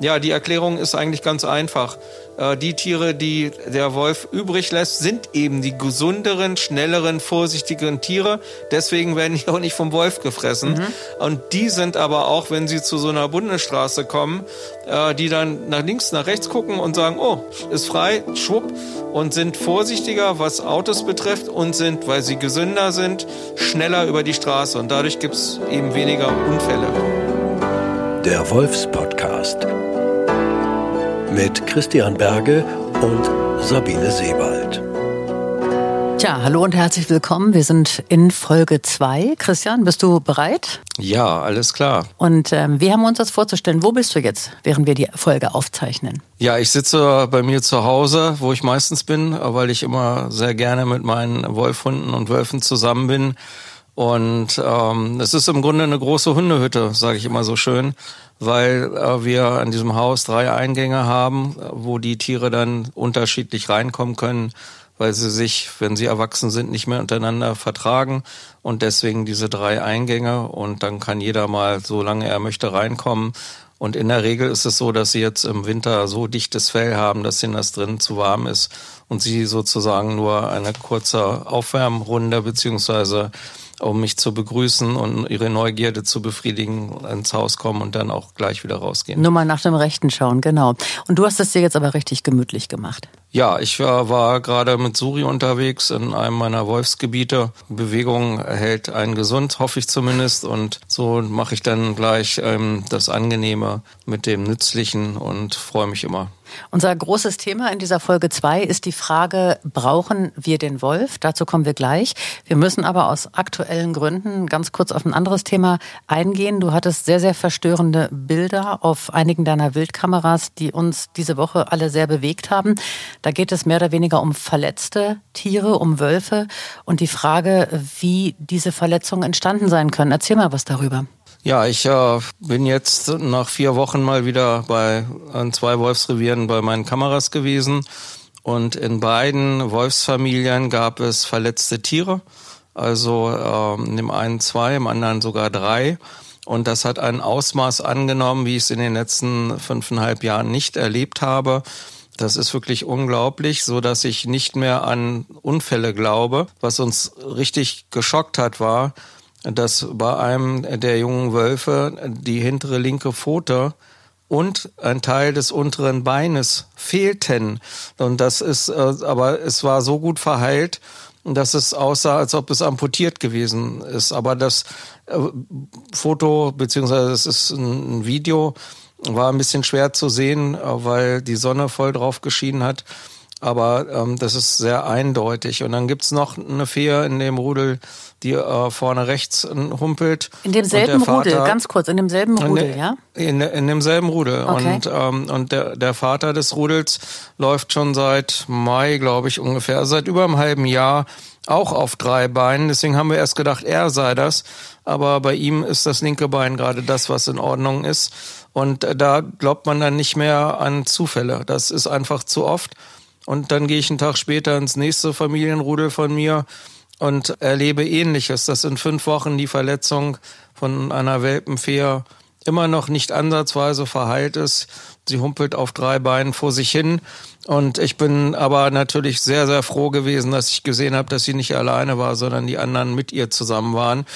Ja, die Erklärung ist eigentlich ganz einfach. Äh, die Tiere, die der Wolf übrig lässt, sind eben die gesunderen, schnelleren, vorsichtigeren Tiere. Deswegen werden die auch nicht vom Wolf gefressen. Mhm. Und die sind aber auch, wenn sie zu so einer Bundesstraße kommen, äh, die dann nach links, nach rechts gucken und sagen, oh, ist frei, schwupp, und sind vorsichtiger, was Autos betrifft und sind, weil sie gesünder sind, schneller über die Straße. Und dadurch gibt es eben weniger Unfälle. Der Wolfspodcast mit Christian Berge und Sabine Sebald. Tja, hallo und herzlich willkommen. Wir sind in Folge 2. Christian, bist du bereit? Ja, alles klar. Und ähm, wir haben uns das vorzustellen. Wo bist du jetzt, während wir die Folge aufzeichnen? Ja, ich sitze bei mir zu Hause, wo ich meistens bin, weil ich immer sehr gerne mit meinen Wolfhunden und Wölfen zusammen bin. Und ähm, es ist im Grunde eine große Hundehütte, sage ich immer so schön weil äh, wir an diesem Haus drei Eingänge haben, wo die Tiere dann unterschiedlich reinkommen können, weil sie sich, wenn sie erwachsen sind, nicht mehr untereinander vertragen und deswegen diese drei Eingänge und dann kann jeder mal, solange er möchte, reinkommen. Und in der Regel ist es so, dass sie jetzt im Winter so dichtes Fell haben, dass ihnen das drin zu warm ist und sie sozusagen nur eine kurze Aufwärmrunde beziehungsweise um mich zu begrüßen und ihre Neugierde zu befriedigen, ins Haus kommen und dann auch gleich wieder rausgehen. Nur mal nach dem Rechten schauen, genau. Und du hast es dir jetzt aber richtig gemütlich gemacht. Ja, ich war, war gerade mit Suri unterwegs in einem meiner Wolfsgebiete. Bewegung hält einen gesund, hoffe ich zumindest. Und so mache ich dann gleich ähm, das Angenehme mit dem Nützlichen und freue mich immer. Unser großes Thema in dieser Folge 2 ist die Frage, brauchen wir den Wolf? Dazu kommen wir gleich. Wir müssen aber aus aktuellen Gründen ganz kurz auf ein anderes Thema eingehen. Du hattest sehr, sehr verstörende Bilder auf einigen deiner Wildkameras, die uns diese Woche alle sehr bewegt haben. Da geht es mehr oder weniger um verletzte Tiere, um Wölfe und die Frage, wie diese Verletzungen entstanden sein können. Erzähl mal was darüber. Ja, ich äh, bin jetzt nach vier Wochen mal wieder bei an zwei Wolfsrevieren bei meinen Kameras gewesen. Und in beiden Wolfsfamilien gab es verletzte Tiere. Also ähm, in dem einen zwei, im anderen sogar drei. Und das hat ein Ausmaß angenommen, wie ich es in den letzten fünfeinhalb Jahren nicht erlebt habe. Das ist wirklich unglaublich, so dass ich nicht mehr an Unfälle glaube. Was uns richtig geschockt hat, war, dass bei einem der jungen Wölfe die hintere linke Pfote und ein Teil des unteren Beines fehlten. Und das ist, äh, aber es war so gut verheilt, dass es aussah, als ob es amputiert gewesen ist. Aber das äh, Foto, beziehungsweise es ist ein Video, war ein bisschen schwer zu sehen, äh, weil die Sonne voll drauf geschienen hat aber ähm, das ist sehr eindeutig. Und dann gibt's noch eine Fee in dem Rudel, die äh, vorne rechts humpelt. In demselben Vater, Rudel, ganz kurz, in demselben Rudel, in, ja? In, in demselben Rudel. Okay. Und, ähm, und der, der Vater des Rudels läuft schon seit Mai, glaube ich, ungefähr, seit über einem halben Jahr auch auf drei Beinen. Deswegen haben wir erst gedacht, er sei das. Aber bei ihm ist das linke Bein gerade das, was in Ordnung ist. Und äh, da glaubt man dann nicht mehr an Zufälle. Das ist einfach zu oft. Und dann gehe ich einen Tag später ins nächste Familienrudel von mir und erlebe ähnliches, dass in fünf Wochen die Verletzung von einer Welpenfee immer noch nicht ansatzweise verheilt ist. Sie humpelt auf drei Beinen vor sich hin. Und ich bin aber natürlich sehr, sehr froh gewesen, dass ich gesehen habe, dass sie nicht alleine war, sondern die anderen mit ihr zusammen waren.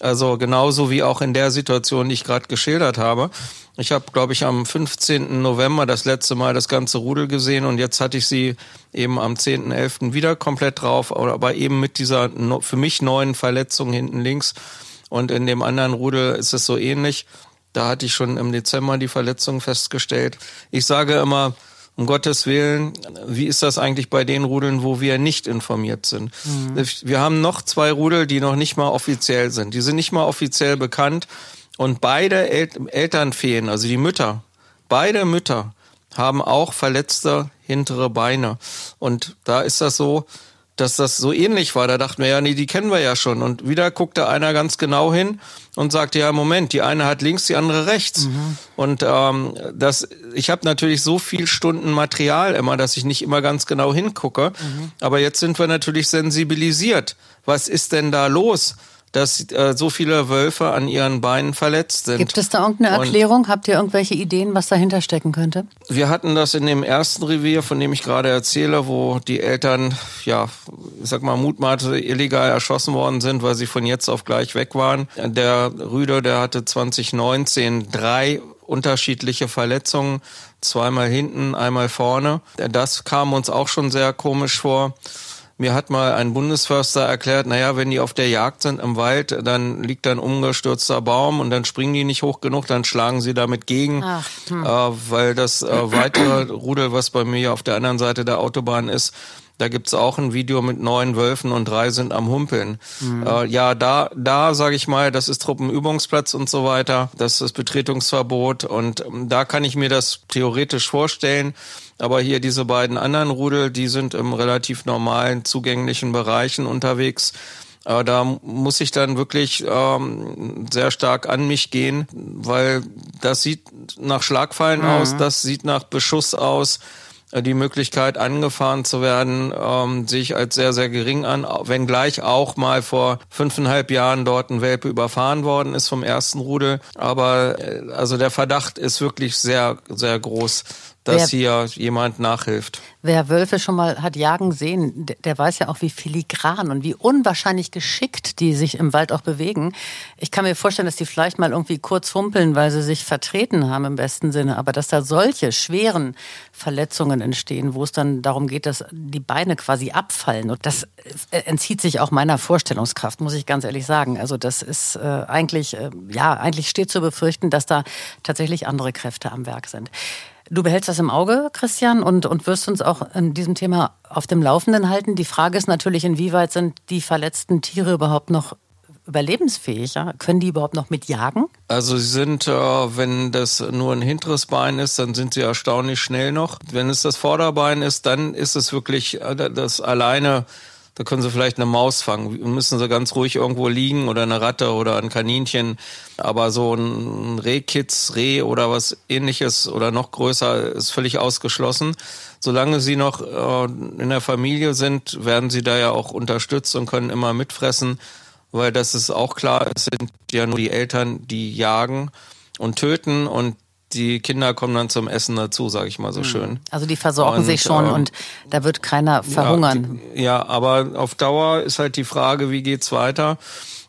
Also genauso wie auch in der Situation, die ich gerade geschildert habe. Ich habe, glaube ich, am 15. November das letzte Mal das ganze Rudel gesehen und jetzt hatte ich sie eben am 10.11. wieder komplett drauf, aber eben mit dieser für mich neuen Verletzung hinten links. Und in dem anderen Rudel ist es so ähnlich. Da hatte ich schon im Dezember die Verletzung festgestellt. Ich sage immer, um Gottes Willen, wie ist das eigentlich bei den Rudeln, wo wir nicht informiert sind? Mhm. Wir haben noch zwei Rudel, die noch nicht mal offiziell sind. Die sind nicht mal offiziell bekannt. Und beide El Elternfeen, also die Mütter, beide Mütter haben auch verletzte hintere Beine. Und da ist das so, dass das so ähnlich war. Da dachten wir ja, nee, die kennen wir ja schon. Und wieder guckte einer ganz genau hin und sagte, ja, Moment, die eine hat links, die andere rechts. Mhm. Und ähm, das, ich habe natürlich so viel Stunden Material immer, dass ich nicht immer ganz genau hingucke. Mhm. Aber jetzt sind wir natürlich sensibilisiert. Was ist denn da los? Dass äh, so viele Wölfe an ihren Beinen verletzt sind. Gibt es da irgendeine Erklärung? Und Habt ihr irgendwelche Ideen, was dahinter stecken könnte? Wir hatten das in dem ersten Revier, von dem ich gerade erzähle, wo die Eltern, ja, ich sag mal, mutmaßlich illegal erschossen worden sind, weil sie von jetzt auf gleich weg waren. Der Rüder, der hatte 2019 drei unterschiedliche Verletzungen, zweimal hinten, einmal vorne. Das kam uns auch schon sehr komisch vor. Mir hat mal ein Bundesförster erklärt, naja, wenn die auf der Jagd sind im Wald, dann liegt da ein umgestürzter Baum und dann springen die nicht hoch genug, dann schlagen sie damit gegen, Ach, hm. äh, weil das äh, weitere Rudel, was bei mir auf der anderen Seite der Autobahn ist, da gibt's auch ein Video mit neun Wölfen und drei sind am Humpeln. Mhm. Äh, ja, da, da sage ich mal, das ist Truppenübungsplatz und so weiter. Das ist Betretungsverbot und ähm, da kann ich mir das theoretisch vorstellen. Aber hier diese beiden anderen Rudel, die sind im relativ normalen, zugänglichen Bereichen unterwegs. Äh, da muss ich dann wirklich ähm, sehr stark an mich gehen, weil das sieht nach Schlagfallen mhm. aus, das sieht nach Beschuss aus. Die Möglichkeit, angefahren zu werden, ähm, sehe ich als sehr, sehr gering an, wenngleich auch mal vor fünfeinhalb Jahren dort ein Welpe überfahren worden ist vom ersten Rudel. Aber äh, also der Verdacht ist wirklich sehr, sehr groß, dass wer, hier jemand nachhilft. Wer Wölfe schon mal hat jagen sehen, der, der, weiß ja auch, wie filigran und wie unwahrscheinlich geschickt die sich im Wald auch bewegen. Ich kann mir vorstellen, dass die vielleicht mal irgendwie kurz humpeln, weil sie sich vertreten haben im besten Sinne, aber dass da solche schweren Verletzungen entstehen, wo es dann darum geht, dass die Beine quasi abfallen und das äh, entzieht sich auch meiner Vorstellungskraft, muss ich ganz ehrlich sagen. Also das ist äh, eigentlich, äh, ja, eigentlich steht zu befürchten, dass da tatsächlich andere Kräfte am Werk sind. Du behältst das im Auge, Christian, und, und wirst uns auch in diesem Thema auf dem Laufenden halten. Die Frage ist natürlich, inwieweit sind die verletzten Tiere überhaupt noch überlebensfähig? Ja? Können die überhaupt noch mitjagen? Also sie sind, äh, wenn das nur ein hinteres Bein ist, dann sind sie erstaunlich schnell noch. Wenn es das Vorderbein ist, dann ist es wirklich äh, das alleine da können sie vielleicht eine Maus fangen. Müssen sie ganz ruhig irgendwo liegen oder eine Ratte oder ein Kaninchen. Aber so ein Rehkitz, Reh oder was ähnliches oder noch größer ist völlig ausgeschlossen. Solange sie noch äh, in der Familie sind, werden sie da ja auch unterstützt und können immer mitfressen, weil das ist auch klar, es sind ja nur die Eltern, die jagen und töten und die Kinder kommen dann zum Essen dazu, sage ich mal so hm. schön. Also die versorgen und, sich schon äh, und da wird keiner verhungern. Ja, die, ja, aber auf Dauer ist halt die Frage, wie geht's weiter?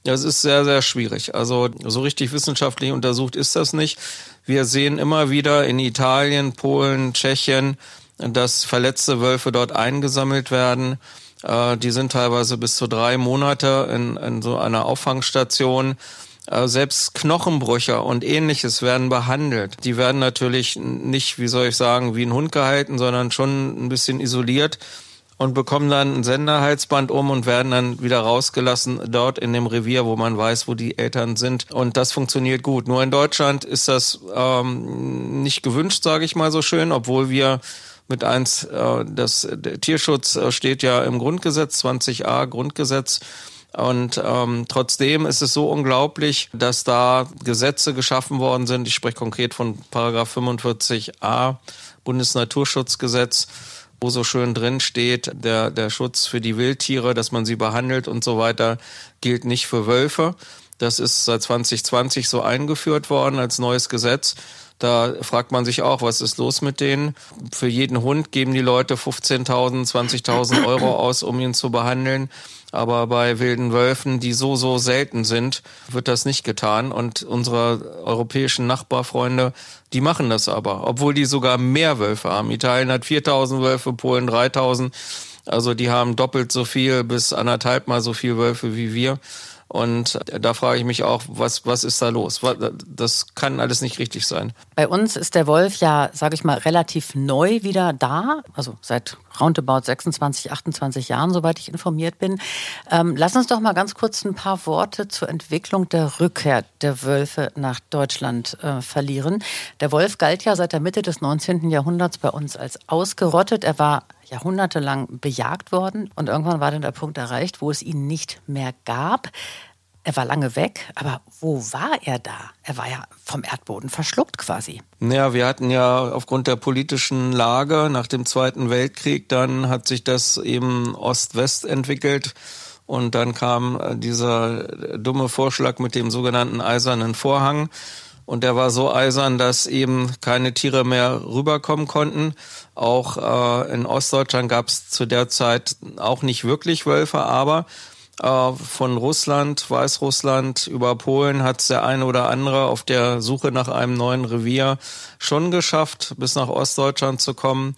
Das ist sehr, sehr schwierig. Also so richtig wissenschaftlich untersucht ist das nicht. Wir sehen immer wieder in Italien, Polen, Tschechien, dass verletzte Wölfe dort eingesammelt werden. Äh, die sind teilweise bis zu drei Monate in, in so einer Auffangstation selbst Knochenbrüche und ähnliches werden behandelt. Die werden natürlich nicht, wie soll ich sagen, wie ein Hund gehalten, sondern schon ein bisschen isoliert und bekommen dann ein Senderhalsband um und werden dann wieder rausgelassen dort in dem Revier, wo man weiß, wo die Eltern sind. Und das funktioniert gut. Nur in Deutschland ist das ähm, nicht gewünscht, sage ich mal so schön, obwohl wir mit eins, äh, das Tierschutz äh, steht ja im Grundgesetz, 20a Grundgesetz. Und ähm, trotzdem ist es so unglaublich, dass da Gesetze geschaffen worden sind. Ich spreche konkret von Paragraph 45a Bundesnaturschutzgesetz, wo so schön drin steht, der, der Schutz für die Wildtiere, dass man sie behandelt und so weiter, gilt nicht für Wölfe. Das ist seit 2020 so eingeführt worden als neues Gesetz. Da fragt man sich auch, was ist los mit denen? Für jeden Hund geben die Leute 15.000, 20.000 Euro aus, um ihn zu behandeln. Aber bei wilden Wölfen, die so, so selten sind, wird das nicht getan. Und unsere europäischen Nachbarfreunde, die machen das aber, obwohl die sogar mehr Wölfe haben. Italien hat 4000 Wölfe, Polen 3000. Also die haben doppelt so viel bis anderthalb mal so viel Wölfe wie wir. Und da frage ich mich auch, was, was ist da los? Das kann alles nicht richtig sein. Bei uns ist der Wolf ja, sage ich mal, relativ neu wieder da. Also seit roundabout 26, 28 Jahren, soweit ich informiert bin. Ähm, lass uns doch mal ganz kurz ein paar Worte zur Entwicklung der Rückkehr der Wölfe nach Deutschland äh, verlieren. Der Wolf galt ja seit der Mitte des 19. Jahrhunderts bei uns als ausgerottet. Er war jahrhundertelang bejagt worden und irgendwann war dann der Punkt erreicht, wo es ihn nicht mehr gab. Er war lange weg, aber wo war er da? Er war ja vom Erdboden verschluckt quasi. Ja, wir hatten ja aufgrund der politischen Lage nach dem Zweiten Weltkrieg, dann hat sich das eben Ost-West entwickelt Und dann kam dieser dumme Vorschlag mit dem sogenannten eisernen Vorhang. Und der war so eisern, dass eben keine Tiere mehr rüberkommen konnten. Auch äh, in Ostdeutschland gab es zu der Zeit auch nicht wirklich Wölfe, aber äh, von Russland, Weißrussland über Polen hat der eine oder andere auf der Suche nach einem neuen Revier schon geschafft, bis nach Ostdeutschland zu kommen.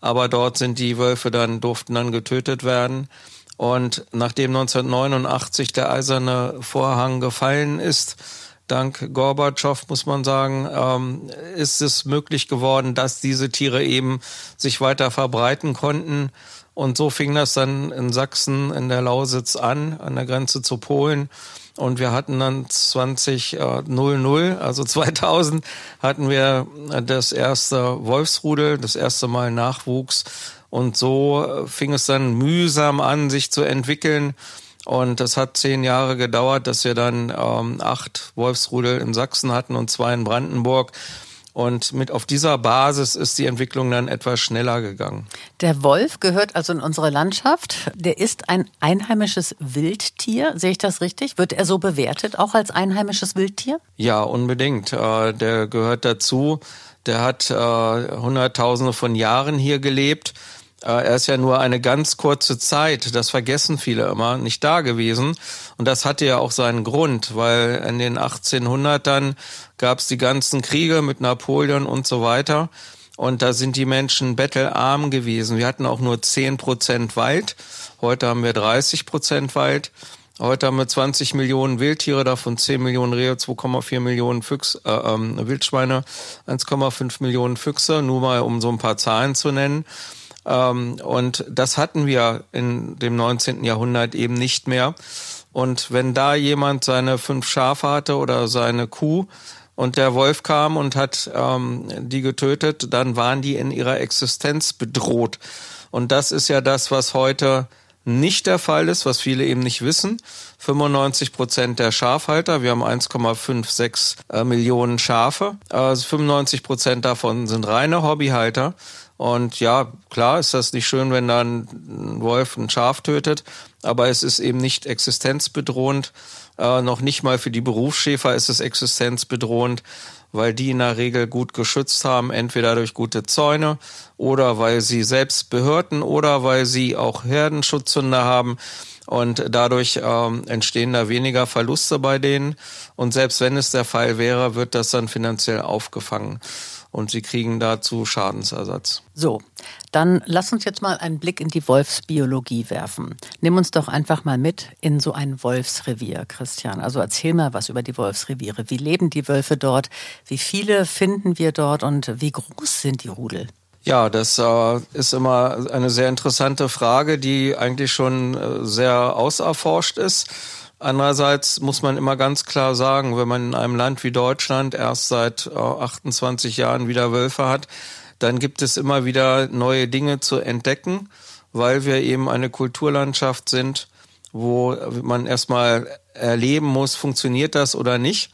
Aber dort sind die Wölfe dann, durften dann getötet werden. Und nachdem 1989 der eiserne Vorhang gefallen ist, dank Gorbatschow muss man sagen, ähm, ist es möglich geworden, dass diese Tiere eben sich weiter verbreiten konnten. Und so fing das dann in Sachsen, in der Lausitz an, an der Grenze zu Polen. Und wir hatten dann 2000, also 2000, hatten wir das erste Wolfsrudel, das erste Mal Nachwuchs. Und so äh, fing es dann mühsam an, sich zu entwickeln. Und das hat zehn Jahre gedauert, dass wir dann ähm, acht Wolfsrudel in Sachsen hatten und zwei in Brandenburg. Und mit auf dieser Basis ist die Entwicklung dann etwas schneller gegangen. Der Wolf gehört also in unsere Landschaft. Der ist ein einheimisches Wildtier. Sehe ich das richtig? Wird er so bewertet, auch als einheimisches Wildtier? Ja, unbedingt. Äh, der gehört dazu. Der hat äh, Hunderttausende von Jahren hier gelebt er ist ja nur eine ganz kurze Zeit, das vergessen viele immer, nicht da gewesen. Und das hatte ja auch seinen Grund, weil in den 1800ern gab es die ganzen Kriege mit Napoleon und so weiter. Und da sind die Menschen bettelarm gewesen. Wir hatten auch nur 10 Prozent Wald. Heute haben wir 30 Prozent Wald. Heute haben wir 20 Millionen Wildtiere, davon 10 Millionen Rehe, 2,4 Millionen Füchs, äh, ähm, Wildschweine, 1,5 Millionen Füchse, nur mal um so ein paar Zahlen zu nennen. Ähm, und das hatten wir in dem 19. Jahrhundert eben nicht mehr. Und wenn da jemand seine fünf Schafe hatte oder seine Kuh und der Wolf kam und hat ähm, die getötet, dann waren die in ihrer Existenz bedroht. Und das ist ja das, was heute nicht der Fall ist, was viele eben nicht wissen. 95 Prozent der Schafhalter, wir haben 1,56 äh, Millionen Schafe, also 95 Prozent davon sind reine Hobbyhalter. Und ja, klar ist das nicht schön, wenn dann ein Wolf ein Schaf tötet, aber es ist eben nicht existenzbedrohend. Äh, noch nicht mal für die Berufsschäfer ist es existenzbedrohend, weil die in der Regel gut geschützt haben, entweder durch gute Zäune oder weil sie selbst Behörden oder weil sie auch Herdenschutzhunde haben. Und dadurch ähm, entstehen da weniger Verluste bei denen. Und selbst wenn es der Fall wäre, wird das dann finanziell aufgefangen und sie kriegen dazu Schadensersatz. So, dann lass uns jetzt mal einen Blick in die Wolfsbiologie werfen. Nimm uns doch einfach mal mit in so ein Wolfsrevier, Christian. Also erzähl mal was über die Wolfsreviere. Wie leben die Wölfe dort? Wie viele finden wir dort und wie groß sind die Rudel? Ja, das äh, ist immer eine sehr interessante Frage, die eigentlich schon äh, sehr auserforscht ist. Andererseits muss man immer ganz klar sagen, wenn man in einem Land wie Deutschland erst seit 28 äh, Jahren wieder Wölfe hat, dann gibt es immer wieder neue Dinge zu entdecken, weil wir eben eine Kulturlandschaft sind, wo man erstmal erleben muss, funktioniert das oder nicht.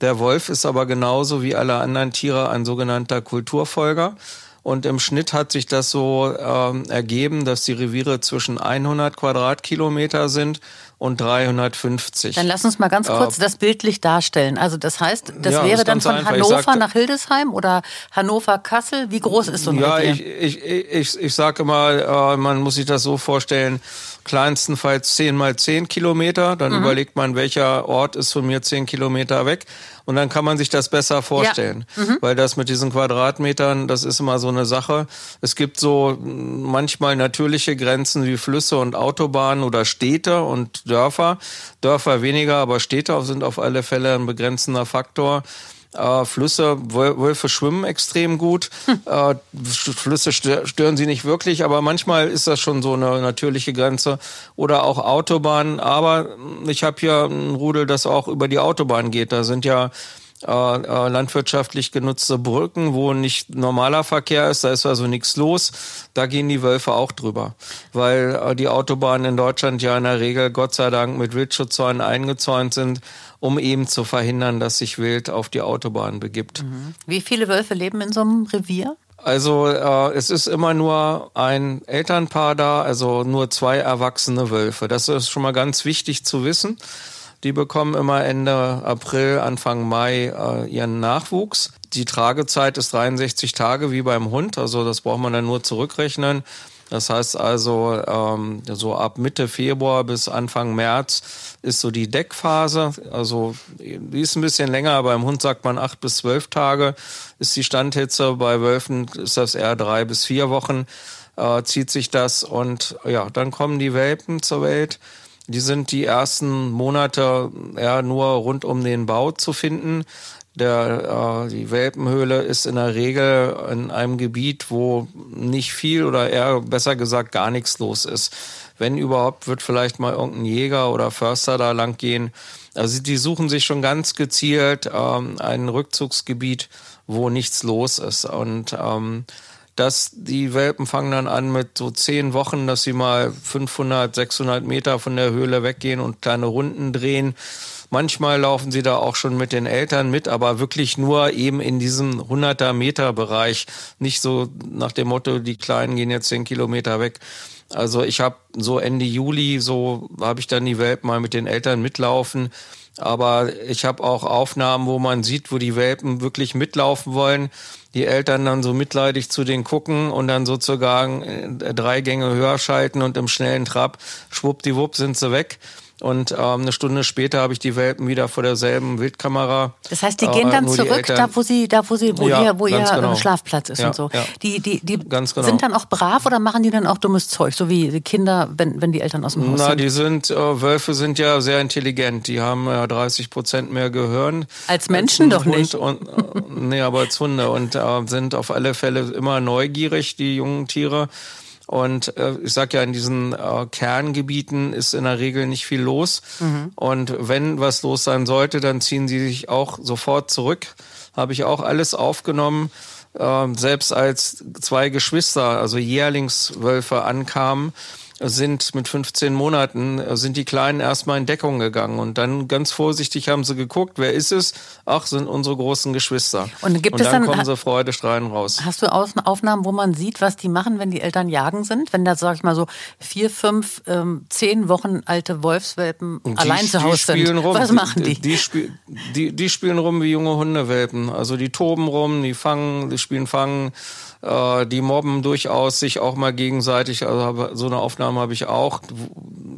Der Wolf ist aber genauso wie alle anderen Tiere ein sogenannter Kulturfolger. Und im Schnitt hat sich das so ähm, ergeben, dass die Reviere zwischen 100 Quadratkilometer sind und 350. Dann lass uns mal ganz kurz äh, das bildlich darstellen. Also das heißt, das ja, wäre das dann von einfach. Hannover sag, nach Hildesheim oder Hannover-Kassel. Wie groß ist so ein Ja, ich, ich, ich, ich sage mal, äh, man muss sich das so vorstellen, kleinstenfalls 10 mal 10 Kilometer. Dann mhm. überlegt man, welcher Ort ist von mir 10 Kilometer weg. Und dann kann man sich das besser vorstellen. Ja. Mhm. Weil das mit diesen Quadratmetern, das ist immer so eine Sache. Es gibt so manchmal natürliche Grenzen wie Flüsse und Autobahnen oder Städte und Dörfer. Dörfer weniger, aber Städte sind auf alle Fälle ein begrenzender Faktor. Äh, Flüsse, Wölfe schwimmen extrem gut. Hm. Äh, Flüsse stören sie nicht wirklich, aber manchmal ist das schon so eine natürliche Grenze. Oder auch Autobahnen. Aber ich habe hier ein Rudel, das auch über die Autobahn geht. Da sind ja äh, äh, landwirtschaftlich genutzte Brücken, wo nicht normaler Verkehr ist, da ist also nichts los. Da gehen die Wölfe auch drüber, weil äh, die Autobahnen in Deutschland ja in der Regel Gott sei Dank mit Wildschutzzäunen eingezäunt sind, um eben zu verhindern, dass sich Wild auf die Autobahn begibt. Mhm. Wie viele Wölfe leben in so einem Revier? Also äh, es ist immer nur ein Elternpaar da, also nur zwei erwachsene Wölfe. Das ist schon mal ganz wichtig zu wissen. Die bekommen immer Ende April, Anfang Mai äh, ihren Nachwuchs. Die Tragezeit ist 63 Tage wie beim Hund, also das braucht man dann nur zurückrechnen. Das heißt also, ähm, so ab Mitte Februar bis Anfang März ist so die Deckphase. Also die ist ein bisschen länger. Beim Hund sagt man acht bis zwölf Tage ist die Standhitze. Bei Wölfen ist das eher drei bis vier Wochen äh, zieht sich das. Und ja, dann kommen die Welpen zur Welt. Die sind die ersten Monate ja nur rund um den Bau zu finden. Der, äh, die Welpenhöhle ist in der Regel in einem Gebiet, wo nicht viel oder eher besser gesagt gar nichts los ist. Wenn überhaupt, wird vielleicht mal irgendein Jäger oder Förster da lang gehen. Also die suchen sich schon ganz gezielt ähm, ein Rückzugsgebiet, wo nichts los ist. Und ähm, dass die Welpen fangen dann an mit so zehn Wochen, dass sie mal 500, 600 Meter von der Höhle weggehen und kleine Runden drehen Manchmal laufen sie da auch schon mit den Eltern mit, aber wirklich nur eben in diesem 100er Meter Bereich. Nicht so nach dem Motto, die Kleinen gehen jetzt 10 Kilometer weg. Also ich habe so Ende Juli, so habe ich dann die Welpen mal mit den Eltern mitlaufen. Aber ich habe auch Aufnahmen, wo man sieht, wo die Welpen wirklich mitlaufen wollen. Die Eltern dann so mitleidig zu denen gucken und dann sozusagen äh, drei Gänge höher schalten und im schnellen Trab, schwuppdiwupp sind sie weg. Und ähm, eine Stunde später habe ich die Welpen wieder vor derselben Wildkamera. Das heißt, die gehen äh, dann zurück, da wo sie, da wo sie, wo ja, ihr, wo ihr genau. Schlafplatz ist ja, und so. Ja. Die, die, die genau. sind dann auch brav oder machen die dann auch dummes Zeug, so wie Kinder, wenn, wenn die Eltern aus dem Haus Na, sind? die sind, äh, Wölfe sind ja sehr intelligent. Die haben ja 30 Prozent mehr Gehirn. Als Menschen als doch Hund nicht. Und, äh, nee, aber als Hunde und äh, sind auf alle Fälle immer neugierig, die jungen Tiere. Und äh, ich sag ja, in diesen äh, Kerngebieten ist in der Regel nicht viel los. Mhm. Und wenn was los sein sollte, dann ziehen sie sich auch sofort zurück. Habe ich auch alles aufgenommen. Äh, selbst als zwei Geschwister, also Jährlingswölfe ankamen, sind mit 15 Monaten, sind die Kleinen erstmal in Deckung gegangen und dann ganz vorsichtig haben sie geguckt, wer ist es? Ach, sind unsere großen Geschwister. Und gibt und es dann, dann kommen sie freudestrahlend raus. Hast du Aufnahmen, wo man sieht, was die machen, wenn die Eltern jagen sind? Wenn da, sag ich mal so, vier, fünf, ähm, zehn Wochen alte Wolfswelpen die, allein zu Hause sind. Rum. Was machen die? Die, die, die, die spielen rum wie junge Hundewelpen. Also die toben rum, die fangen, die spielen fangen äh, die mobben durchaus sich auch mal gegenseitig. Also so eine Aufnahme habe ich auch.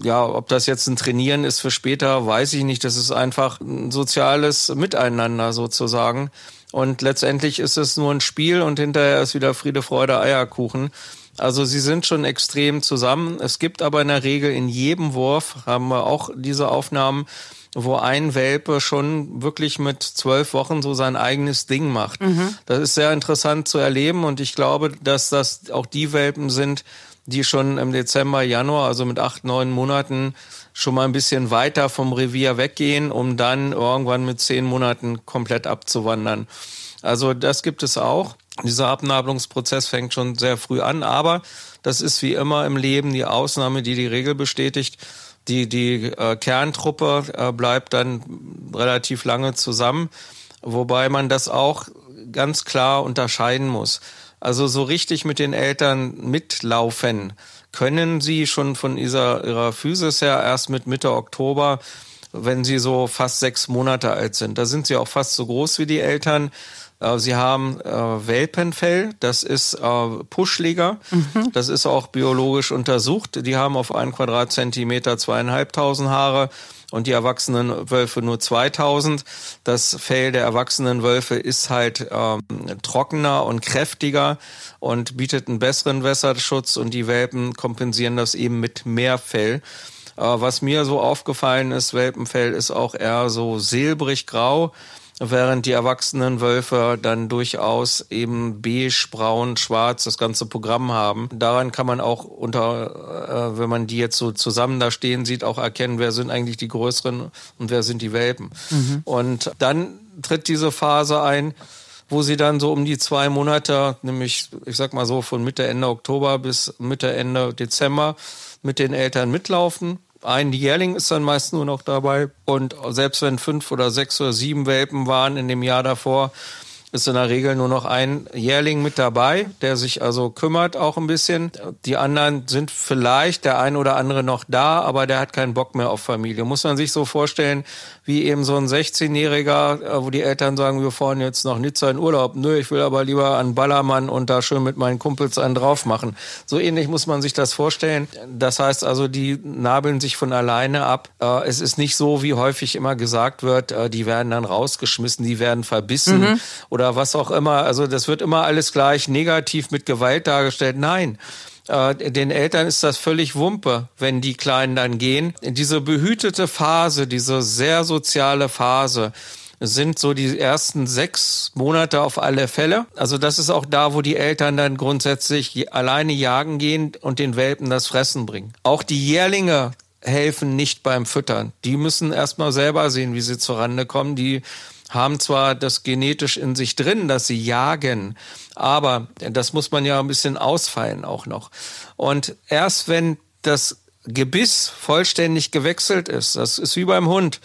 Ja, ob das jetzt ein Trainieren ist für später, weiß ich nicht. Das ist einfach ein soziales Miteinander sozusagen. Und letztendlich ist es nur ein Spiel und hinterher ist wieder Friede, Freude, Eierkuchen. Also sie sind schon extrem zusammen. Es gibt aber in der Regel in jedem Wurf, haben wir auch diese Aufnahmen, wo ein Welpe schon wirklich mit zwölf Wochen so sein eigenes Ding macht. Mhm. Das ist sehr interessant zu erleben und ich glaube, dass das auch die Welpen sind, die schon im Dezember, Januar, also mit acht, neun Monaten schon mal ein bisschen weiter vom Revier weggehen, um dann irgendwann mit zehn Monaten komplett abzuwandern. Also das gibt es auch. Dieser Abnabelungsprozess fängt schon sehr früh an, aber das ist wie immer im Leben die Ausnahme, die die Regel bestätigt. Die, die äh, Kerntruppe äh, bleibt dann relativ lange zusammen, wobei man das auch ganz klar unterscheiden muss. Also so richtig mit den Eltern mitlaufen können sie schon von dieser, ihrer Physis her erst mit Mitte Oktober, wenn sie so fast sechs Monate alt sind. Da sind sie auch fast so groß wie die Eltern. Äh, sie haben äh, Welpenfell, das ist äh, puschliger, mhm. das ist auch biologisch untersucht. Die haben auf einen Quadratzentimeter zweieinhalbtausend Haare und die erwachsenen Wölfe nur 2000. Das Fell der erwachsenen Wölfe ist halt ähm, trockener und kräftiger und bietet einen besseren Wässerschutz und die Welpen kompensieren das eben mit mehr Fell. Äh, was mir so aufgefallen ist, Welpenfell ist auch eher so silbrig-grau während die erwachsenen Wölfe dann durchaus eben beige, braun, schwarz das ganze Programm haben. Daran kann man auch unter, äh, wenn man die jetzt so zusammen da stehen sieht, auch erkennen, wer sind eigentlich die größeren und wer sind die Welpen. Mhm. Und dann tritt diese Phase ein, wo sie dann so um die zwei Monate, nämlich ich sag mal so von Mitte Ende Oktober bis Mitte Ende Dezember mit den Eltern mitlaufen ein Jährling ist dann meist nur noch dabei. Und selbst wenn fünf oder sechs oder sieben Welpen waren in dem Jahr davor, ist in der Regel nur noch ein Jährling mit dabei, der sich also kümmert auch ein bisschen. Die anderen sind vielleicht der ein oder andere noch da, aber der hat keinen Bock mehr auf Familie. Muss man sich so vorstellen, wie eben so ein 16-Jähriger, äh, wo die Eltern sagen, wir fahren jetzt nach Nizza in Urlaub. Nö, ich will aber lieber an Ballermann und da schön mit meinen Kumpels einen drauf machen. So ähnlich muss man sich das vorstellen. Das heißt also, die nabeln sich von alleine ab. Äh, es ist nicht so, wie häufig immer gesagt wird, äh, die werden dann rausgeschmissen, die werden verbissen mhm. Oder was auch immer. Also das wird immer alles gleich negativ mit Gewalt dargestellt. Nein äh, den Eltern ist das völlig Wumpe, wenn die Kleinen dann gehen. Diese behütete Phase, diese sehr soziale Phase, sind so die ersten sechs Monate auf alle Fälle. Also das ist auch da, wo die Eltern dann grundsätzlich alleine jagen gehen und den Welpen das Fressen bringen. Auch die Jährlinge helfen nicht beim Füttern. Die müssen erstmal selber sehen, wie sie zurande kommen. Die haben zwar das genetisch in sich drin, dass sie jagen, aber das muss man ja ein bisschen ausfallen auch noch. Und erst wenn das Gebiss vollständig gewechselt ist, das ist wie beim Hund,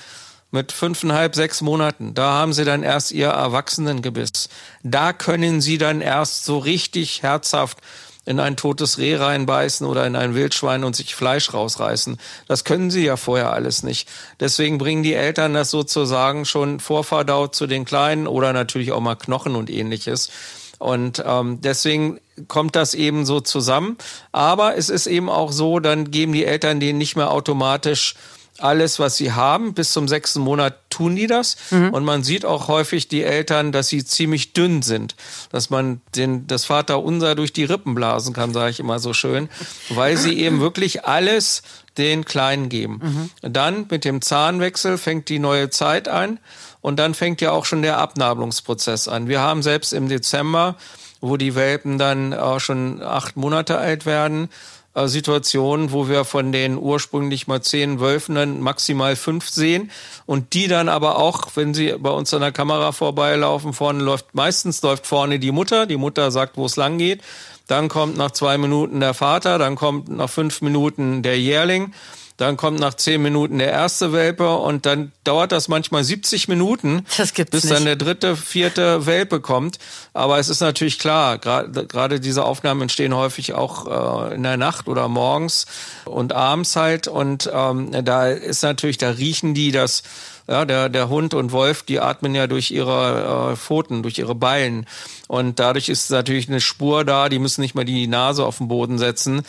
mit fünfeinhalb, sechs Monaten. Da haben sie dann erst ihr Erwachsenengebiss. Da können sie dann erst so richtig herzhaft in ein totes Reh reinbeißen oder in ein Wildschwein und sich Fleisch rausreißen. Das können sie ja vorher alles nicht. Deswegen bringen die Eltern das sozusagen schon vorverdaut zu den Kleinen oder natürlich auch mal Knochen und ähnliches. Und ähm, deswegen kommt das eben so zusammen. Aber es ist eben auch so, dann geben die Eltern denen nicht mehr automatisch alles, was sie haben. Bis zum sechsten Monat tun die das. Mhm. Und man sieht auch häufig die Eltern, dass sie ziemlich dünn sind. Dass man den, das Vaterunser durch die Rippen blasen kann, sage ich immer so schön. Weil sie eben wirklich alles den Kleinen geben. Mhm. Dann mit dem Zahnwechsel fängt die neue Zeit an. Und dann fängt ja auch schon der Abnabelungsprozess an. Wir haben selbst im Dezember, wo die Welpen dann auch schon acht Monate alt werden, Situationen, wo wir von den ursprünglich mal zehn Wölfen dann maximal fünf sehen. Und die dann aber auch, wenn sie bei uns an der Kamera vorbeilaufen, vorne läuft, meistens läuft vorne die Mutter, die Mutter sagt, wo es lang geht, dann kommt nach zwei Minuten der Vater, dann kommt nach fünf Minuten der Jährling dann kommt nach zehn Minuten der erste Welpe und dann dauert das manchmal 70 Minuten, bis nicht. dann der dritte, vierte Welpe kommt. Aber es ist natürlich klar, gerade diese Aufnahmen entstehen häufig auch äh, in der Nacht oder morgens und abends halt. Und ähm, da ist natürlich, da riechen die das ja, der, der Hund und Wolf, die atmen ja durch ihre äh, Pfoten, durch ihre Beilen. Und dadurch ist natürlich eine Spur da, die müssen nicht mal die Nase auf den Boden setzen.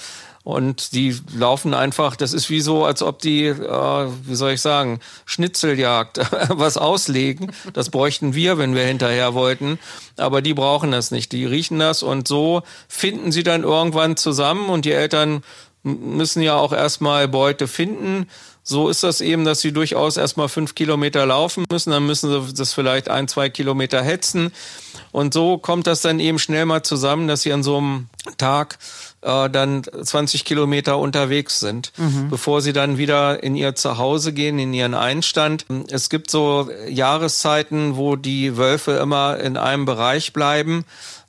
Und die laufen einfach, das ist wie so, als ob die, äh, wie soll ich sagen, Schnitzeljagd was auslegen. Das bräuchten wir, wenn wir hinterher wollten. Aber die brauchen das nicht. Die riechen das und so finden sie dann irgendwann zusammen und die Eltern müssen ja auch erstmal Beute finden. So ist das eben, dass sie durchaus erstmal fünf Kilometer laufen müssen, dann müssen sie das vielleicht ein, zwei Kilometer hetzen. Und so kommt das dann eben schnell mal zusammen, dass sie an so einem Tag äh, dann 20 Kilometer unterwegs sind, mhm. bevor sie dann wieder in ihr Zuhause gehen, in ihren Einstand. Es gibt so Jahreszeiten, wo die Wölfe immer in einem Bereich bleiben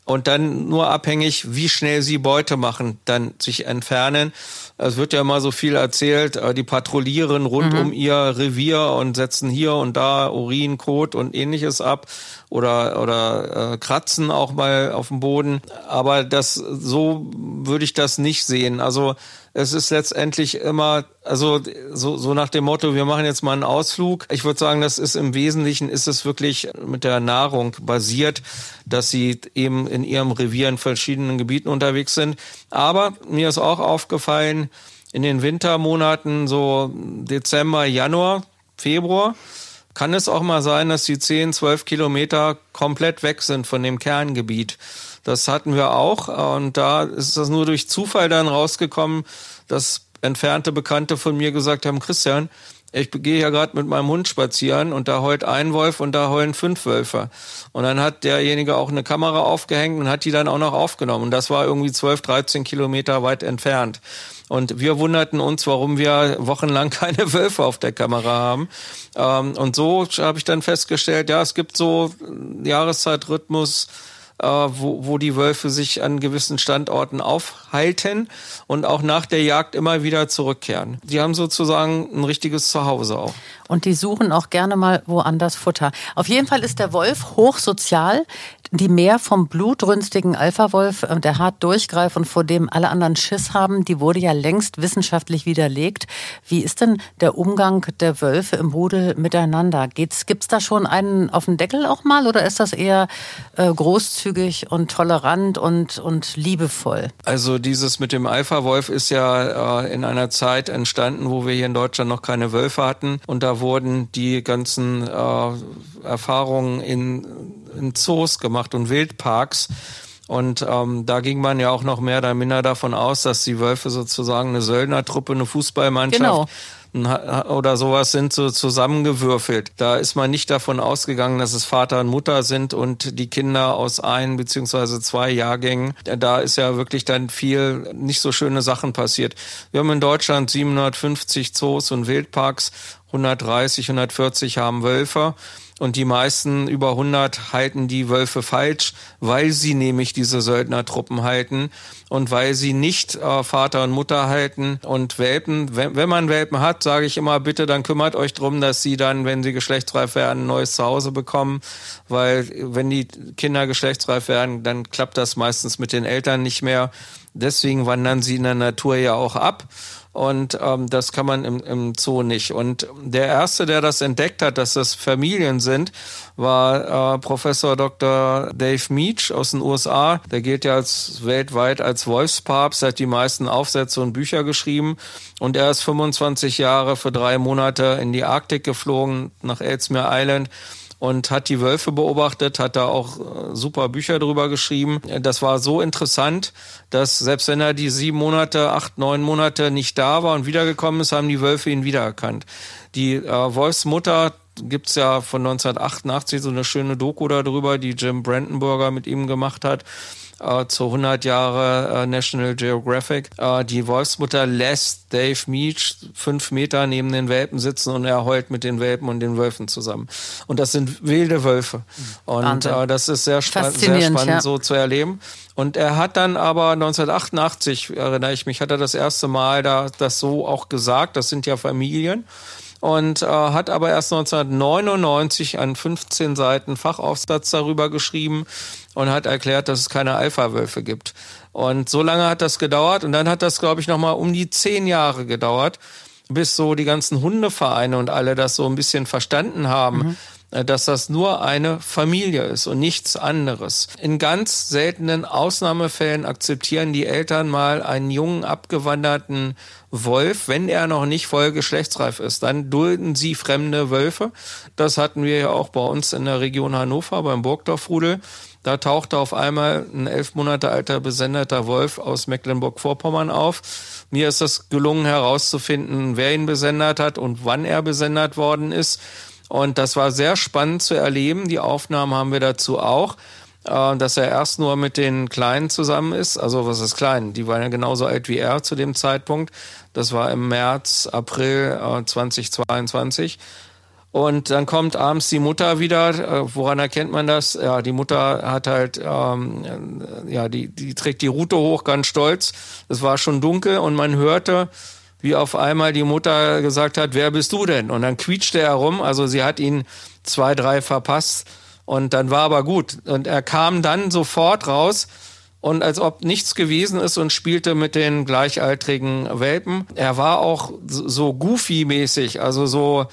und dann nur abhängig, wie schnell sie Beute machen, dann sich entfernen. Es wird ja immer so viel erzählt, äh, die patrouillieren rund mhm. um ihr Revier und setzen hier und da Urin, Kot und ähnliches ab oder oder äh, kratzen auch mal auf dem Boden. Aber das so würde ich das nicht sehen. Also es ist letztendlich immer, also so, so nach dem Motto, wir machen jetzt mal einen Ausflug. Ich würde sagen, das ist im Wesentlichen, ist es wirklich mit der Nahrung basiert, dass sie eben in ihrem Revier in verschiedenen Gebieten unterwegs sind. Aber mir ist auch aufgefallen, in den Wintermonaten, so Dezember, Januar, Februar, kann es auch mal sein, dass die 10, 12 Kilometer komplett weg sind von dem Kerngebiet. Das hatten wir auch. Und da ist das nur durch Zufall dann rausgekommen, dass entfernte Bekannte von mir gesagt haben, Christian, ich gehe ja gerade mit meinem Hund spazieren und da heult ein Wolf und da heulen fünf Wölfe. Und dann hat derjenige auch eine Kamera aufgehängt und hat die dann auch noch aufgenommen. Und das war irgendwie 12, 13 Kilometer weit entfernt. Und wir wunderten uns, warum wir wochenlang keine Wölfe auf der Kamera haben. Ähm, und so habe ich dann festgestellt, ja, es gibt so Jahreszeitrhythmus, äh, wo, wo die Wölfe sich an gewissen Standorten aufhalten und auch nach der Jagd immer wieder zurückkehren. Die haben sozusagen ein richtiges Zuhause auch. Und die suchen auch gerne mal woanders Futter. Auf jeden Fall ist der Wolf hochsozial. Die mehr vom blutrünstigen Alpha-Wolf, äh, der hart durchgreift und vor dem alle anderen Schiss haben, die wurde ja längst wissenschaftlich widerlegt. Wie ist denn der Umgang der Wölfe im Rudel miteinander? Gibt es da schon einen auf den Deckel auch mal oder ist das eher äh, großzügig und tolerant und, und liebevoll? Also dieses mit dem Alpha-Wolf ist ja äh, in einer Zeit entstanden, wo wir hier in Deutschland noch keine Wölfe hatten und da wurden die ganzen äh, Erfahrungen in, in Zoos gemacht und Wildparks. Und ähm, da ging man ja auch noch mehr oder minder davon aus, dass die Wölfe sozusagen eine Söldnertruppe, eine Fußballmannschaft genau oder sowas sind so zusammengewürfelt. Da ist man nicht davon ausgegangen, dass es Vater und Mutter sind und die Kinder aus ein beziehungsweise zwei Jahrgängen. Da ist ja wirklich dann viel nicht so schöne Sachen passiert. Wir haben in Deutschland 750 Zoos und Wildparks, 130, 140 haben Wölfe und die meisten über 100 halten die Wölfe falsch, weil sie nämlich diese Söldnertruppen halten und weil sie nicht äh, Vater und Mutter halten und Welpen. Wenn, wenn man Welpen hat, sage ich immer, bitte dann kümmert euch drum, dass sie dann, wenn sie geschlechtsreif werden, ein neues Zuhause bekommen, weil wenn die Kinder geschlechtsreif werden, dann klappt das meistens mit den Eltern nicht mehr. Deswegen wandern sie in der Natur ja auch ab und ähm, das kann man im, im Zoo nicht. Und der erste, der das entdeckt hat, dass das Familien sind, war äh, Professor Dr. Dave Meach aus den USA. Der gilt ja als weltweit als Wolfspapst, hat die meisten Aufsätze und Bücher geschrieben und er ist 25 Jahre für drei Monate in die Arktik geflogen nach Ellesmere Island und hat die Wölfe beobachtet, hat da auch äh, super Bücher drüber geschrieben. Das war so interessant, dass selbst wenn er die sieben Monate, acht, neun Monate nicht da war und wiedergekommen ist, haben die Wölfe ihn wiedererkannt. Die äh, Wolfsmutter gibt's ja von 1988 so eine schöne Doku darüber, die Jim Brandenburger mit ihm gemacht hat äh, zu 100 Jahre äh, National Geographic. Äh, die Wolfsmutter lässt Dave Meach fünf Meter neben den Welpen sitzen und er heult mit den Welpen und den Wölfen zusammen. Und das sind wilde Wölfe. Und äh, das ist sehr, spa sehr spannend ja. so zu erleben. Und er hat dann aber 1988, erinnere ich mich, hat er das erste Mal da das so auch gesagt, das sind ja Familien und äh, hat aber erst 1999 einen 15 Seiten Fachaufsatz darüber geschrieben und hat erklärt, dass es keine Alpha-Wölfe gibt. Und so lange hat das gedauert und dann hat das, glaube ich, nochmal um die zehn Jahre gedauert, bis so die ganzen Hundevereine und alle das so ein bisschen verstanden haben. Mhm äh, dass das nur eine Familie ist und nichts anderes. In ganz seltenen Ausnahmefällen akzeptieren die Eltern mal einen jungen abgewanderten Wolf, wenn er noch nicht voll geschlechtsreif ist. Dann dulden sie fremde Wölfe. Das hatten wir ja auch bei uns in der Region Hannover beim Burgdorfrudel. Da tauchte auf einmal ein elf Monate alter besendeter Wolf aus Mecklenburg-Vorpommern auf. Mir ist es gelungen herauszufinden, wer ihn besendet hat und wann er besendet worden ist. Und das war sehr spannend zu erleben. Die Aufnahmen haben wir dazu auch, äh, dass er erst nur mit den Kleinen zusammen ist. Also was ist klein? Die waren ja genauso alt wie er zu dem Zeitpunkt. Das war im März, April 2022. Äh, Und dann kommt abends die Mutter wieder. Äh, woran erkennt man das? Ja, die Mutter hat halt, ähm, ja, die, die trägt die Rute hoch, ganz stolz. Es war schon dunkel und man hörte, wie auf einmal die Mutter gesagt hat, wer bist du denn? Und dann quietschte er rum, also sie hat ihn zwei, drei verpasst und dann war aber gut. Und er kam dann sofort raus und als ob nichts gewesen ist und spielte mit den gleichaltrigen Welpen. Er war auch so goofy-mäßig, also so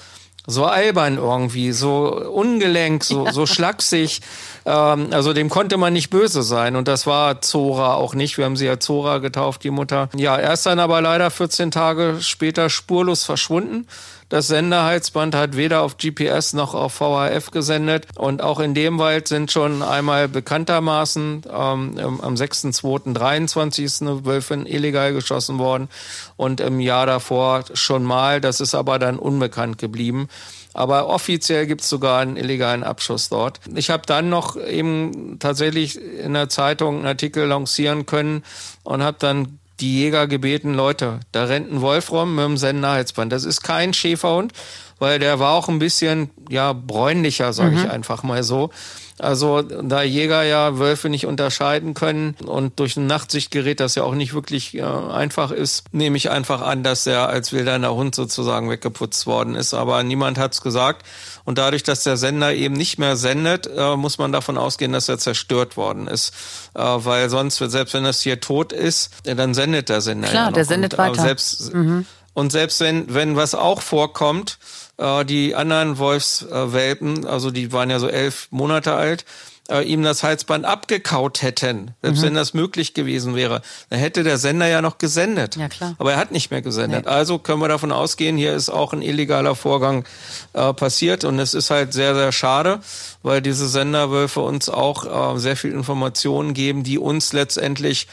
so albern irgendwie, so ungelenk, so, so schlaksig. Ähm, also dem konnte man nicht böse sein. Und das war Zora auch nicht. Wir haben sie ja Zora getauft, die Mutter. Ja, er ist dann aber leider 14 Tage später spurlos verschwunden. Das Senderhalsband hat weder auf GPS noch auf VHF gesendet. Und auch in dem Wald sind schon einmal bekanntermaßen ähm, am 6.2.23 ist eine Wölfin illegal geschossen worden. Und im Jahr davor schon mal. Das ist aber dann unbekannt geblieben. Aber offiziell gibt es sogar einen illegalen Abschuss dort. Ich habe dann noch eben tatsächlich in der Zeitung einen Artikel lancieren können und habe dann die Jäger gebeten, Leute, da rennt ein Wolf rum mit dem Senderheitsband. Das ist kein Schäferhund. Weil der war auch ein bisschen, ja, bräunlicher, sage mhm. ich einfach mal so. Also da Jäger ja Wölfe nicht unterscheiden können und durch ein Nachtsichtgerät das ja auch nicht wirklich äh, einfach ist, nehme ich einfach an, dass er als wilder Hund sozusagen weggeputzt worden ist. Aber niemand hat's gesagt. Und dadurch, dass der Sender eben nicht mehr sendet, äh, muss man davon ausgehen, dass er zerstört worden ist. Äh, weil sonst, selbst wenn das hier tot ist, dann sendet der Sender. Klar, ja der sendet und, weiter. Selbst, mhm. Und selbst wenn, wenn was auch vorkommt, äh, die anderen Wolfswelpen, also die waren ja so elf Monate alt, äh, ihm das Halsband abgekaut hätten, selbst mhm. wenn das möglich gewesen wäre, dann hätte der Sender ja noch gesendet. Ja, klar. Aber er hat nicht mehr gesendet. Nee. Also können wir davon ausgehen, hier ist auch ein illegaler Vorgang äh, passiert und es ist halt sehr, sehr schade, weil diese Senderwölfe uns auch äh, sehr viel Informationen geben, die uns letztendlich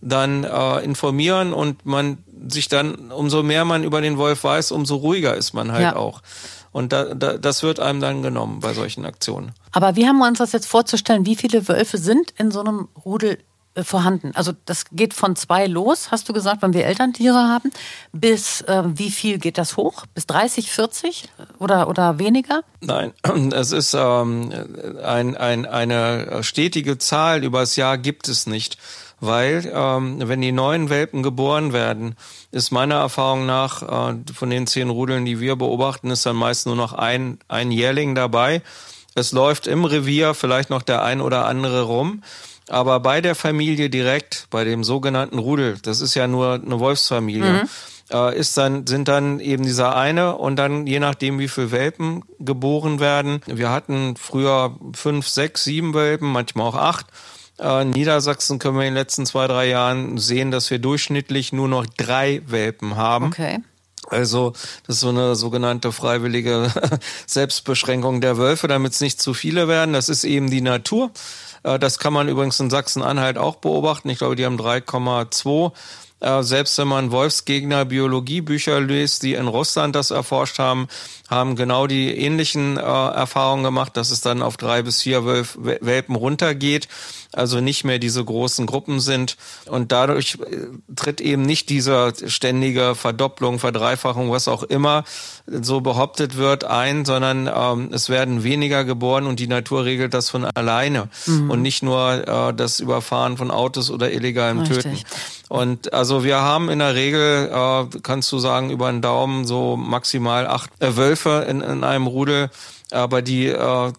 dann äh, informieren und man sich dann, umso mehr man über den Wolf weiß, umso ruhiger ist man halt ja. auch. Und da, da, das wird einem dann genommen bei solchen Aktionen. Aber wie haben wir uns das jetzt vorzustellen? Wie viele Wölfe sind in so einem Rudel äh, vorhanden? Also das geht von zwei los, hast du gesagt, wenn wir Elterntiere haben, bis äh, wie viel geht das hoch? Bis 30, 40 oder, oder weniger? Nein, es ist ähm, ein, ein, eine stetige Zahl übers Jahr gibt es nicht weil ähm, wenn die neuen Welpen geboren werden, ist meiner Erfahrung nach äh, von den zehn Rudeln, die wir beobachten, ist dann meist nur noch ein, ein Jährling dabei. Es läuft im Revier vielleicht noch der ein oder andere rum. Aber bei der Familie direkt, bei dem sogenannten Rudel, das ist ja nur eine Wolfsfamilie, mhm. äh, ist dann, sind dann eben dieser eine und dann je nachdem, wie viele Welpen geboren werden. Wir hatten früher fünf, sechs, sieben Welpen, manchmal auch acht. Äh, in Niedersachsen können wir in den letzten zwei, drei Jahren sehen, dass wir durchschnittlich nur noch drei Welpen haben. Okay. Also das ist so eine sogenannte freiwillige Selbstbeschränkung der Wölfe, damit es nicht zu viele werden. Das ist eben die Natur. Äh, das kann man übrigens in Sachsen-Anhalt auch beobachten. Ich glaube, die haben 3,2 äh, selbst wenn man Wolfsgegner Biologiebücher liest, die in Russland das erforscht haben, haben genau die ähnlichen äh, Erfahrungen gemacht, dass es dann auf drei bis vier Wölf, Welpen runtergeht, also nicht mehr diese großen Gruppen sind. Und dadurch äh, tritt eben nicht diese ständige Verdopplung, Verdreifachung, was auch immer so behauptet wird, ein, sondern ähm, es werden weniger geboren und die Natur regelt das von alleine mhm. und nicht nur äh, das Überfahren von Autos oder illegalem Richtig. Töten. Und also wir haben in der Regel, äh, kannst du sagen, über den Daumen so maximal acht äh, Wölfe in, in einem Rudel, aber die äh,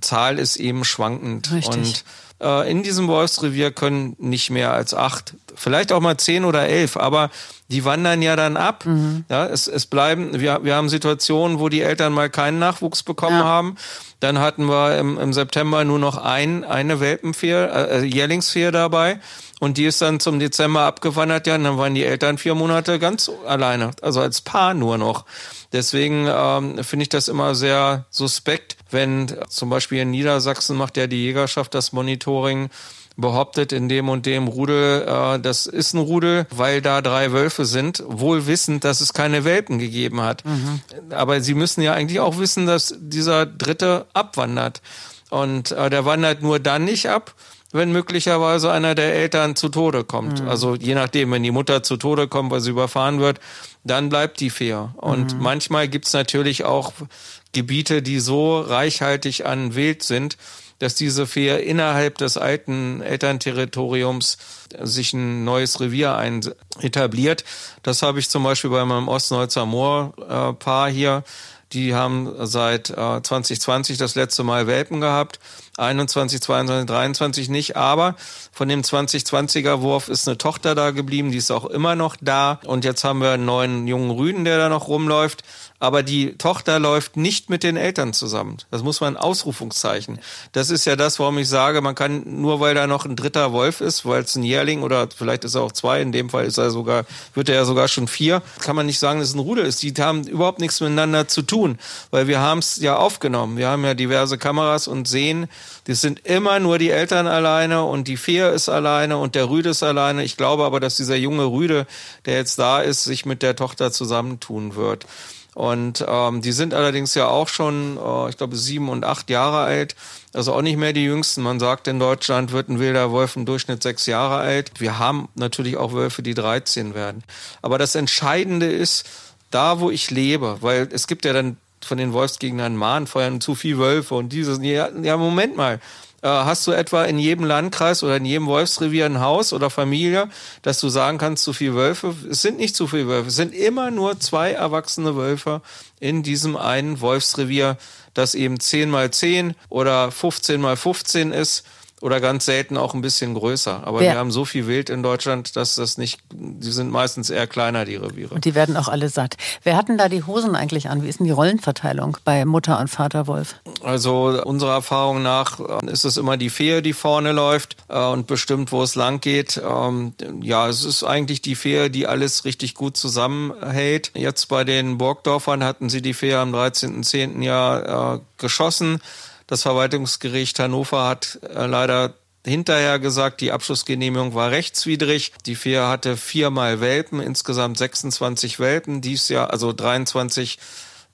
Zahl ist eben schwankend. Richtig. Und in diesem Wolfsrevier können nicht mehr als acht, vielleicht auch mal zehn oder elf, aber die wandern ja dann ab. Mhm. Ja, es, es bleiben, wir, wir haben Situationen, wo die Eltern mal keinen Nachwuchs bekommen ja. haben. Dann hatten wir im, im September nur noch ein, eine Welpenfehe, äh, Jährlingsfehe dabei. Und die ist dann zum Dezember abgewandert, ja, und dann waren die Eltern vier Monate ganz alleine, also als Paar nur noch. Deswegen ähm, finde ich das immer sehr suspekt, wenn zum Beispiel in Niedersachsen macht ja die Jägerschaft das Monitoring behauptet in dem und dem Rudel, äh, das ist ein Rudel, weil da drei Wölfe sind, wohl wissend, dass es keine Welpen gegeben hat. Mhm. Aber sie müssen ja eigentlich auch wissen, dass dieser dritte abwandert. Und äh, der wandert nur dann nicht ab, wenn möglicherweise einer der Eltern zu Tode kommt. Mhm. Also je nachdem, wenn die Mutter zu Tode kommt, weil sie überfahren wird, dann bleibt die fair. Und mhm. manchmal gibt's natürlich auch Gebiete, die so reichhaltig an Wild sind, dass diese Fee innerhalb des alten Elternterritoriums sich ein neues Revier ein etabliert. Das habe ich zum Beispiel bei meinem Ostneuzer Moor-Paar hier. Die haben seit äh, 2020 das letzte Mal Welpen gehabt. 21, 22, 23 nicht, aber von dem 2020er Wurf ist eine Tochter da geblieben, die ist auch immer noch da. Und jetzt haben wir einen neuen jungen Rüden, der da noch rumläuft aber die Tochter läuft nicht mit den Eltern zusammen. Das muss man Ausrufungszeichen. Das ist ja das, warum ich sage, man kann nur weil da noch ein dritter Wolf ist, weil es ein Jährling oder vielleicht ist er auch zwei, in dem Fall ist er sogar, wird er ja sogar schon vier, kann man nicht sagen, dass es ein Rudel ist. Die haben überhaupt nichts miteinander zu tun, weil wir haben es ja aufgenommen. Wir haben ja diverse Kameras und sehen, das sind immer nur die Eltern alleine und die Fee ist alleine und der Rüde ist alleine. Ich glaube aber, dass dieser junge Rüde, der jetzt da ist, sich mit der Tochter zusammentun wird. Und ähm, die sind allerdings ja auch schon, äh, ich glaube, sieben und acht Jahre alt. Also auch nicht mehr die jüngsten. Man sagt, in Deutschland wird ein wilder Wolf im Durchschnitt sechs Jahre alt. Wir haben natürlich auch Wölfe, die 13 werden. Aber das Entscheidende ist, da wo ich lebe, weil es gibt ja dann von den Wolfsgegnern mahnen, feuern zu viel Wölfe und dieses. Ja, ja, Moment mal. Äh, hast du etwa in jedem Landkreis oder in jedem Wolfsrevier ein Haus oder Familie, dass du sagen kannst, zu viel Wölfe? Es sind nicht zu viele Wölfe. Es sind immer nur zwei erwachsene Wölfe in diesem einen Wolfsrevier, das eben 10 mal 10 oder 15 mal 15 ist oder ganz selten auch ein bisschen größer. Aber Wer? wir haben so viel Wild in Deutschland, dass das nicht, die sind meistens eher kleiner, die Reviere. Und die werden auch alle satt. Wer hatten da die Hosen eigentlich an? Wie ist denn die Rollenverteilung bei Mutter und Vater Wolf? Also unserer Erfahrung nach äh, ist es immer die Fee, die vorne läuft äh, und bestimmt, wo es lang geht. Ähm, ja, es ist eigentlich die Fee, die alles richtig gut zusammenhält. Jetzt bei den Burgdorfern hatten sie die Fee am 13.10. Jahr äh, geschossen. Das Verwaltungsgericht Hannover hat äh, leider hinterher gesagt, die Abschlussgenehmigung war rechtswidrig. Die Vier hatte viermal Welpen, insgesamt 26 Welpen. Dies Jahr, also 23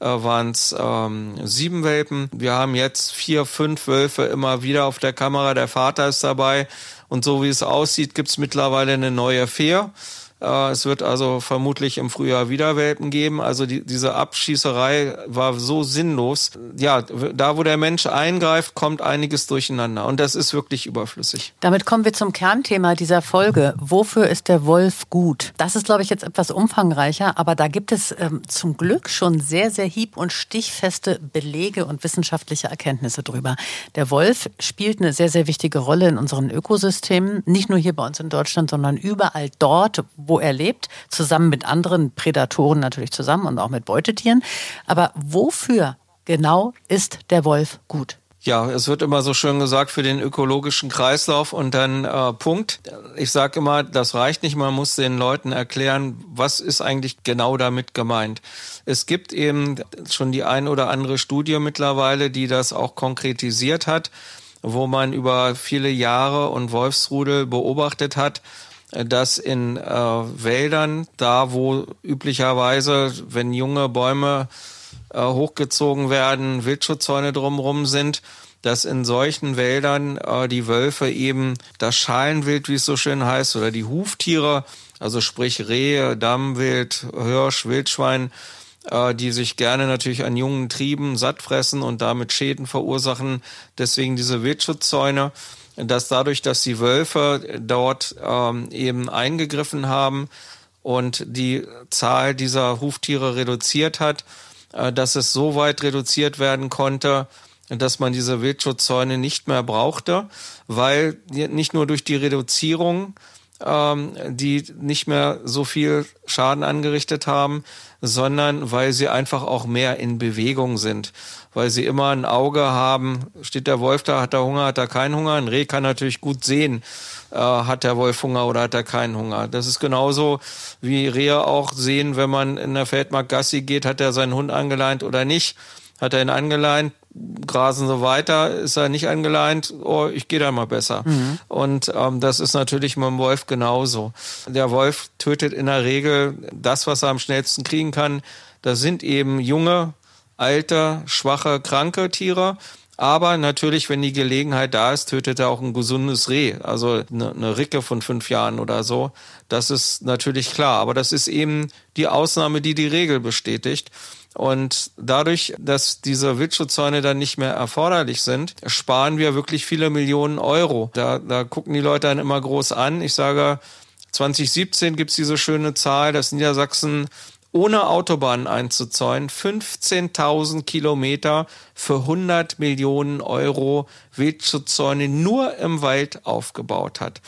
äh, waren es ähm, sieben Welpen. Wir haben jetzt vier, fünf Wölfe immer wieder auf der Kamera. Der Vater ist dabei. Und so wie es aussieht, gibt's mittlerweile eine neue Fähr. Äh, es wird also vermutlich im Frühjahr wieder Welpen geben. Also die, diese Abschießerei war so sinnlos. Ja, da wo der Mensch eingreift, kommt einiges durcheinander. Und das ist wirklich überflüssig. Damit kommen wir zum Kernthema dieser Folge. Wofür ist der Wolf gut? Das ist, glaube ich, jetzt etwas umfangreicher, aber da gibt es ähm, zum Glück schon sehr, sehr hieb- und stichfeste Belege und wissenschaftliche Erkenntnisse drüber. Der Wolf spielt eine sehr, sehr wichtige Rolle in unseren Ökosystemen. Nicht nur hier bei uns in Deutschland, sondern überall dort, wo wo er lebt, zusammen mit anderen Prädatoren natürlich zusammen und auch mit Beutetieren. Aber wofür genau ist der Wolf gut? Ja, es wird immer so schön gesagt für den ökologischen Kreislauf und dann äh, Punkt. Ich sage immer, das reicht nicht, man muss den Leuten erklären, was ist eigentlich genau damit gemeint. Es gibt eben schon die ein oder andere Studie mittlerweile, die das auch konkretisiert hat, wo man über viele Jahre und Wolfsrudel beobachtet hat, dass in äh, Wäldern, da wo üblicherweise, wenn junge Bäume äh, hochgezogen werden, Wildschutzzäune drumherum sind, dass in solchen Wäldern äh, die Wölfe eben das Schalenwild, wie es so schön heißt, oder die Huftiere, also sprich Rehe, Dammwild, Hirsch, Wildschwein, äh, die sich gerne natürlich an jungen Trieben satt fressen und damit Schäden verursachen. Deswegen diese Wildschutzzäune dass dadurch, dass die Wölfe dort ähm, eben eingegriffen haben und die Zahl dieser Huftiere reduziert hat, äh, dass es so weit reduziert werden konnte, dass man diese Wildschutzzäune nicht mehr brauchte, weil nicht nur durch die Reduzierung ähm, die nicht mehr so viel Schaden angerichtet haben, sondern weil sie einfach auch mehr in Bewegung sind weil sie immer ein Auge haben, steht der Wolf da, hat er Hunger, hat er keinen Hunger. Ein Reh kann natürlich gut sehen, äh, hat der Wolf Hunger oder hat er keinen Hunger. Das ist genauso wie Rehe auch sehen, wenn man in der Feldmark Gassi geht, hat er seinen Hund angeleint oder nicht. Hat er ihn angeleint, grasen so weiter, ist er nicht angeleint, oh, ich gehe da mal besser. Mhm. Und ähm, das ist natürlich mit dem Wolf genauso. Der Wolf tötet in der Regel das, was er am schnellsten kriegen kann. Das sind eben junge, alte, schwache, kranke Tiere. Aber natürlich, wenn die Gelegenheit da ist, tötet er auch ein gesundes Reh. Also eine, eine Ricke von fünf Jahren oder so. Das ist natürlich klar. Aber das ist eben die Ausnahme, die die Regel bestätigt. Und dadurch, dass diese Wildschutzzäune dann nicht mehr erforderlich sind, sparen wir wirklich viele Millionen Euro. Da, da gucken die Leute dann immer groß an. Ich sage, 2017 gibt's diese schöne Zahl, dass Niedersachsen ohne Autobahnen einzuzäunen, 15.000 Kilometer für 100 Millionen Euro Wildschutzzäune nur im Wald aufgebaut hat.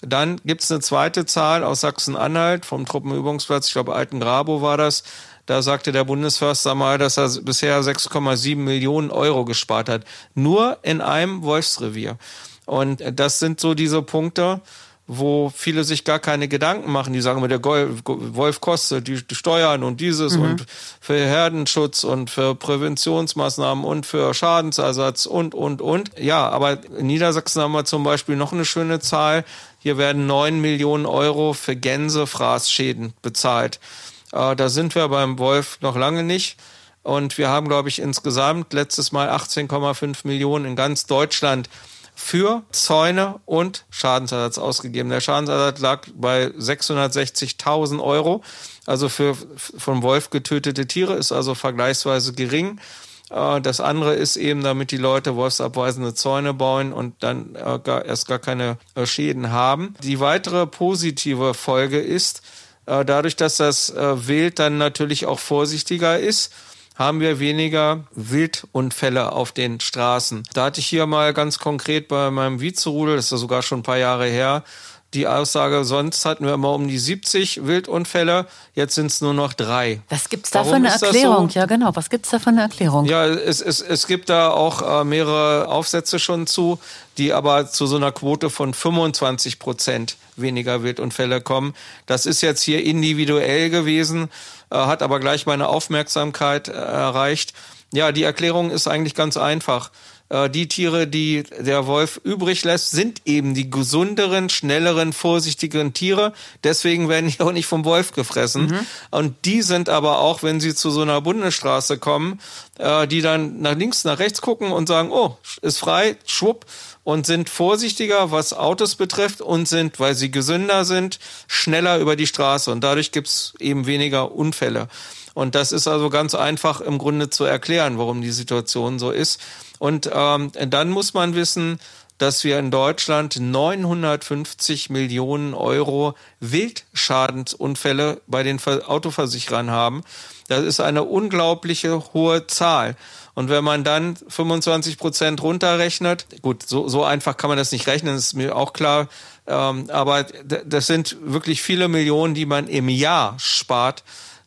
Dann gibt's eine zweite Zahl aus Sachsen-Anhalt vom Truppenübungsplatz, ich glaube Altengrabo war das. Da sagte der Bundesförster mal, dass er bisher 6,7 Millionen Euro gespart hat. Nur in einem Wolfsrevier. Und das sind so diese Punkte, wo viele sich gar keine Gedanken machen. Die sagen immer, der Wolf kostet die Steuern und dieses mhm. und für Herdenschutz und für Präventionsmaßnahmen und für Schadensersatz und, und, und. Ja, aber in Niedersachsen haben wir zum Beispiel noch eine schöne Zahl. Hier werden neun Millionen Euro für Gänsefraßschäden bezahlt. Äh, da sind wir beim Wolf noch lange nicht. Und wir haben, glaube ich, insgesamt letztes Mal 18,5 Millionen in ganz Deutschland für Zäune und Schadensersatz ausgegeben. Der Schadensersatz lag bei 660.000 Euro. Also für vom Wolf getötete Tiere ist also vergleichsweise gering. Äh, das andere ist eben, damit die Leute wolfsabweisende Zäune bauen und dann äh, erst gar keine äh, Schäden haben. Die weitere positive Folge ist, dadurch, dass das Wild dann natürlich auch vorsichtiger ist, haben wir weniger Wildunfälle auf den Straßen. Da hatte ich hier mal ganz konkret bei meinem Vizerudel, das ist ja sogar schon ein paar Jahre her, die Aussage, sonst hatten wir immer um die 70 Wildunfälle, jetzt sind es nur noch drei. Was gibt's da Warum für eine Erklärung? So? Ja, genau. Was gibt's da für eine Erklärung? Ja, es, es, es gibt da auch äh, mehrere Aufsätze schon zu, die aber zu so einer Quote von 25 Prozent weniger Wildunfälle kommen. Das ist jetzt hier individuell gewesen, äh, hat aber gleich meine Aufmerksamkeit äh, erreicht. Ja, die Erklärung ist eigentlich ganz einfach. Äh, die Tiere, die der Wolf übrig lässt, sind eben die gesunderen, schnelleren, vorsichtigeren Tiere. Deswegen werden die auch nicht vom Wolf gefressen. Mhm. Und die sind aber auch, wenn sie zu so einer Bundesstraße kommen, äh, die dann nach links, nach rechts gucken und sagen, oh, ist frei, schwupp, und sind vorsichtiger, was Autos betrifft und sind, weil sie gesünder sind, schneller über die Straße. Und dadurch gibt's eben weniger Unfälle. Und das ist also ganz einfach im Grunde zu erklären, warum die Situation so ist. Und ähm, dann muss man wissen, dass wir in Deutschland 950 Millionen Euro Wildschadensunfälle bei den Autoversicherern haben. Das ist eine unglaubliche hohe Zahl. Und wenn man dann 25 Prozent runterrechnet, gut, so, so einfach kann man das nicht rechnen, ist mir auch klar. Ähm, aber das sind wirklich viele Millionen, die man im Jahr spart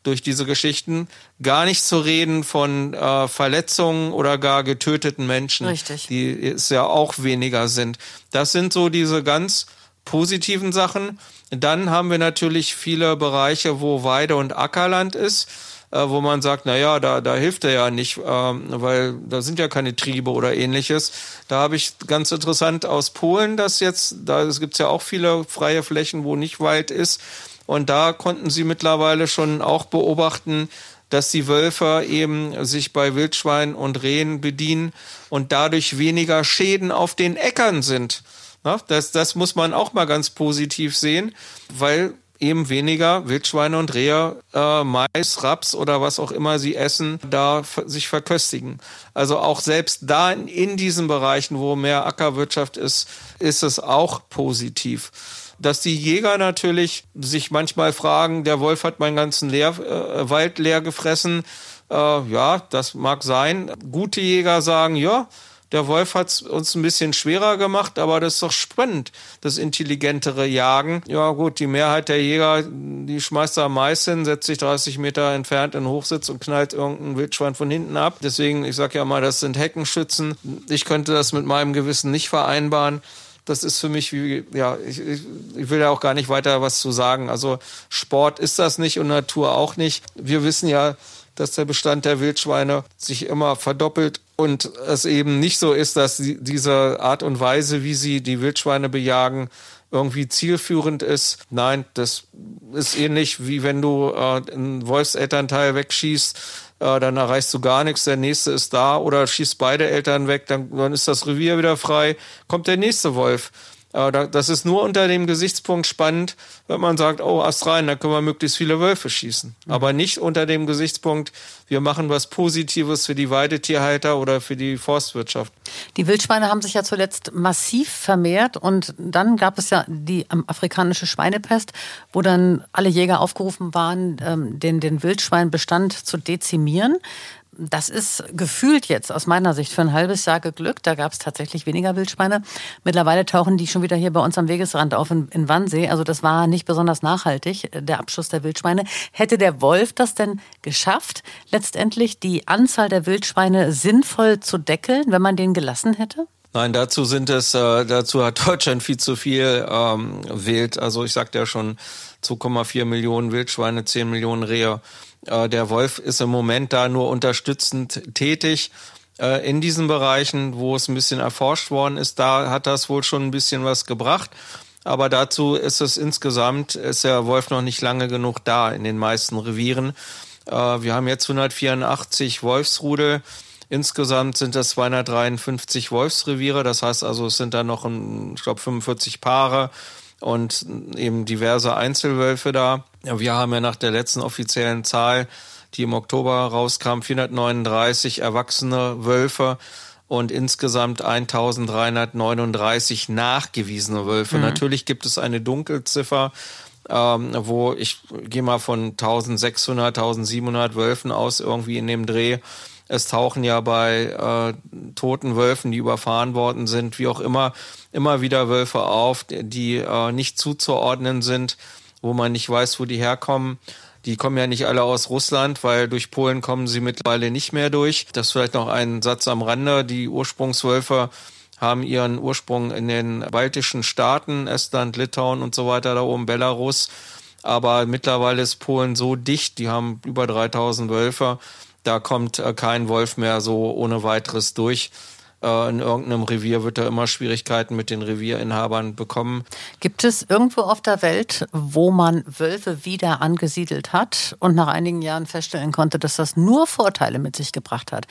durch diese Geschichten. Gar nicht zu reden von äh, Verletzungen oder gar getöteten Menschen, Richtig. die es ja auch weniger sind. Das sind so diese ganz positiven Sachen. Dann haben wir natürlich viele Bereiche, wo Weide- und Ackerland ist äh, wo man sagt, na ja, da, da hilft er ja nicht, ähm, weil da sind ja keine Triebe oder ähnliches. Da habe ich ganz interessant aus Polen das jetzt, da gibt es ja auch viele freie Flächen, wo nicht Wald ist. Und da konnten sie mittlerweile schon auch beobachten, dass die Wölfe eben sich bei Wildschweinen und Rehen bedienen und dadurch weniger Schäden auf den Äckern sind. Das, das muss man auch mal ganz positiv sehen, weil eben weniger Wildschweine und Rehe äh, Mais, Raps oder was auch immer sie essen, da sich verköstigen. Also auch selbst da in diesen Bereichen, wo mehr Ackerwirtschaft ist, ist es auch positiv dass die Jäger natürlich sich manchmal fragen, der Wolf hat meinen ganzen leer, äh, Wald leer gefressen. Äh, ja, das mag sein. Gute Jäger sagen, ja, der Wolf hat es uns ein bisschen schwerer gemacht, aber das ist doch spannend, das intelligentere Jagen. Ja gut, die Mehrheit der Jäger, die schmeißt da Mais hin, setzt sich 30 Meter entfernt in den Hochsitz und knallt irgendein Wildschwein von hinten ab. Deswegen, ich sag ja mal, das sind Heckenschützen. Ich könnte das mit meinem Gewissen nicht vereinbaren das ist für mich wie, ja, ich, ich will ja auch gar nicht weiter was zu sagen. Also Sport ist das nicht und Natur auch nicht. Wir wissen ja, dass der Bestand der Wildschweine sich immer verdoppelt und es eben nicht so ist, dass diese Art und Weise, wie sie die Wildschweine bejagen, irgendwie zielführend ist. Nein, das ist ähnlich wie wenn du äh, einen Wolfselternteil wegschießt äh, dann erreichst du gar nichts, der nächste ist da oder schießt beide Eltern weg, dann, dann ist das Revier wieder frei, kommt der nächste Wolf. Das ist nur unter dem Gesichtspunkt spannend, wenn man sagt, oh, Ast rein, da können wir möglichst viele Wölfe schießen. Mhm. Aber nicht unter dem Gesichtspunkt, wir machen was Positives für die Weidetierhalter oder für die Forstwirtschaft. Die Wildschweine haben sich ja zuletzt massiv vermehrt und dann gab es ja die afrikanische Schweinepest, wo dann alle Jäger aufgerufen waren, ähm, den, den Wildschweinbestand zu dezimieren. Das ist gefühlt jetzt aus meiner Sicht für ein halbes Jahr geglückt. Da gab es tatsächlich weniger Wildschweine. Mittlerweile tauchen die schon wieder hier bei uns am Wegesrand auf in, in Wannsee. Also das war nicht besonders nachhaltig, der Abschuss der Wildschweine. Hätte der Wolf das denn geschafft, letztendlich die Anzahl der Wildschweine sinnvoll zu deckeln, wenn man den gelassen hätte? Nein, dazu sind es, äh, dazu hat Deutschland viel zu viel ähm, Wild. Also ich sagte ja schon 2,4 Millionen Wildschweine, 10 Millionen Rehe. Äh, der Wolf ist im Moment da nur unterstützend tätig äh, in diesen Bereichen, wo es ein bisschen erforscht worden ist. Da hat das wohl schon ein bisschen was gebracht. Aber dazu ist es insgesamt, ist der Wolf noch nicht lange genug da in den meisten Revieren. Äh, wir haben jetzt 184 Wolfsrudel. Insgesamt sind das 253 Wolfsreviere, das heißt also, es sind da noch, ich glaube, 45 Paare und eben diverse Einzelwölfe da. Wir haben ja nach der letzten offiziellen Zahl, die im Oktober rauskam, 439 erwachsene Wölfe und insgesamt 1339 nachgewiesene Wölfe. Mhm. Natürlich gibt es eine Dunkelziffer, ähm, wo ich gehe mal von 1600, 1700 Wölfen aus, irgendwie in dem Dreh. Es tauchen ja bei äh, toten Wölfen, die überfahren worden sind, wie auch immer, immer wieder Wölfe auf, die äh, nicht zuzuordnen sind, wo man nicht weiß, wo die herkommen. Die kommen ja nicht alle aus Russland, weil durch Polen kommen sie mittlerweile nicht mehr durch. Das ist vielleicht noch ein Satz am Rande. Die Ursprungswölfe haben ihren Ursprung in den baltischen Staaten, Estland, Litauen und so weiter, da oben Belarus. Aber mittlerweile ist Polen so dicht, die haben über 3000 Wölfe, da kommt äh, kein Wolf mehr so ohne weiteres durch. Äh, in irgendeinem Revier wird er immer Schwierigkeiten mit den Revierinhabern bekommen. Gibt es irgendwo auf der Welt, wo man Wölfe wieder angesiedelt hat und nach einigen Jahren feststellen konnte, dass das nur Vorteile mit sich gebracht hat?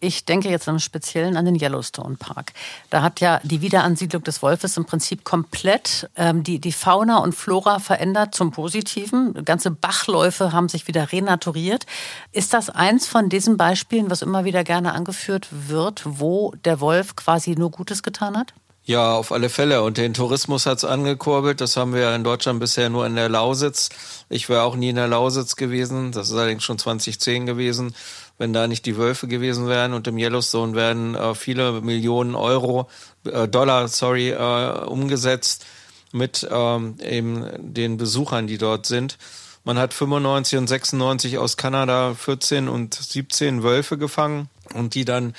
Ich denke jetzt im Speziellen an den Yellowstone Park. Da hat ja die Wiederansiedlung des Wolfes im Prinzip komplett ähm, die, die Fauna und Flora verändert zum Positiven. Ganze Bachläufe haben sich wieder renaturiert. Ist das eins von diesen Beispielen, was immer wieder gerne angeführt wird, wo der Wolf quasi nur Gutes getan hat? Ja, auf alle Fälle. Und den Tourismus hat's angekurbelt. Das haben wir in Deutschland bisher nur in der Lausitz. Ich wäre auch nie in der Lausitz gewesen. Das ist allerdings schon 2010 gewesen wenn da nicht die Wölfe gewesen wären. Und im Yellowstone werden äh, viele Millionen Euro, äh, Dollar, sorry, äh, umgesetzt mit ähm, eben den Besuchern, die dort sind. Man hat 95 und 96 aus Kanada 14 und 17 Wölfe gefangen und die dann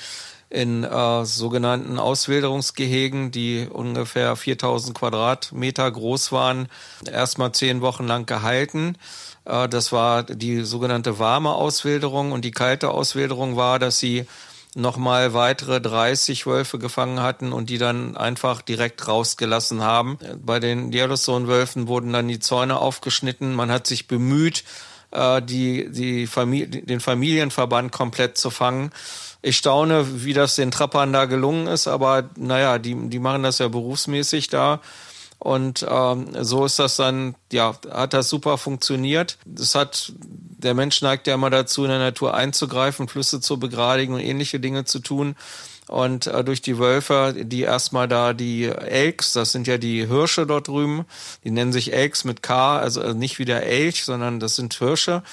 in äh, sogenannten Auswilderungsgehegen, die ungefähr 4000 Quadratmeter groß waren, erstmal zehn Wochen lang gehalten äh, das war die sogenannte warme Auswilderung und die kalte Auswilderung war, dass sie nochmal weitere 30 Wölfe gefangen hatten und die dann einfach direkt rausgelassen haben. Bei den Yellowstone-Wölfen wurden dann die Zäune aufgeschnitten. Man hat sich bemüht, äh, die, die Familie, den Familienverband komplett zu fangen. Ich staune, wie das den Trappern da gelungen ist, aber naja, die, die machen das ja berufsmäßig da. Und ähm, so ist das dann, ja, hat das super funktioniert. Das hat, der Mensch neigt ja immer dazu, in der Natur einzugreifen, Flüsse zu begradigen und ähnliche Dinge zu tun. Und äh, durch die Wölfe, die erstmal da die Elks, das sind ja die Hirsche dort drüben, die nennen sich Elks mit K, also nicht wie der Elch, sondern das sind Hirsche,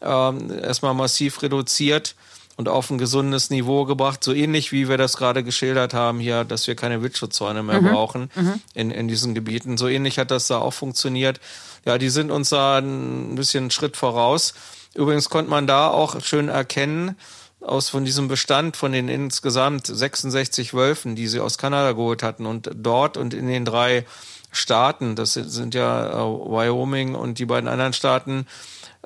ähm, erstmal massiv reduziert und auf ein gesundes Niveau gebracht, so ähnlich wie wir das gerade geschildert haben hier, dass wir keine Wildschutzzäune mehr mhm. brauchen mhm. In, in diesen Gebieten. So ähnlich hat das da auch funktioniert. Ja, die sind uns da ein bisschen einen Schritt voraus. Übrigens konnte man da auch schön erkennen, aus von diesem Bestand von den insgesamt 66 Wölfen, die sie aus Kanada geholt hatten und dort und in den drei Staaten, das sind ja äh, Wyoming und die beiden anderen Staaten,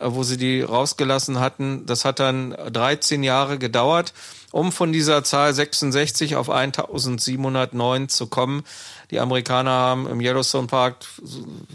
wo sie die rausgelassen hatten. Das hat dann 13 Jahre gedauert, um von dieser Zahl 66 auf 1709 zu kommen. Die Amerikaner haben im Yellowstone Park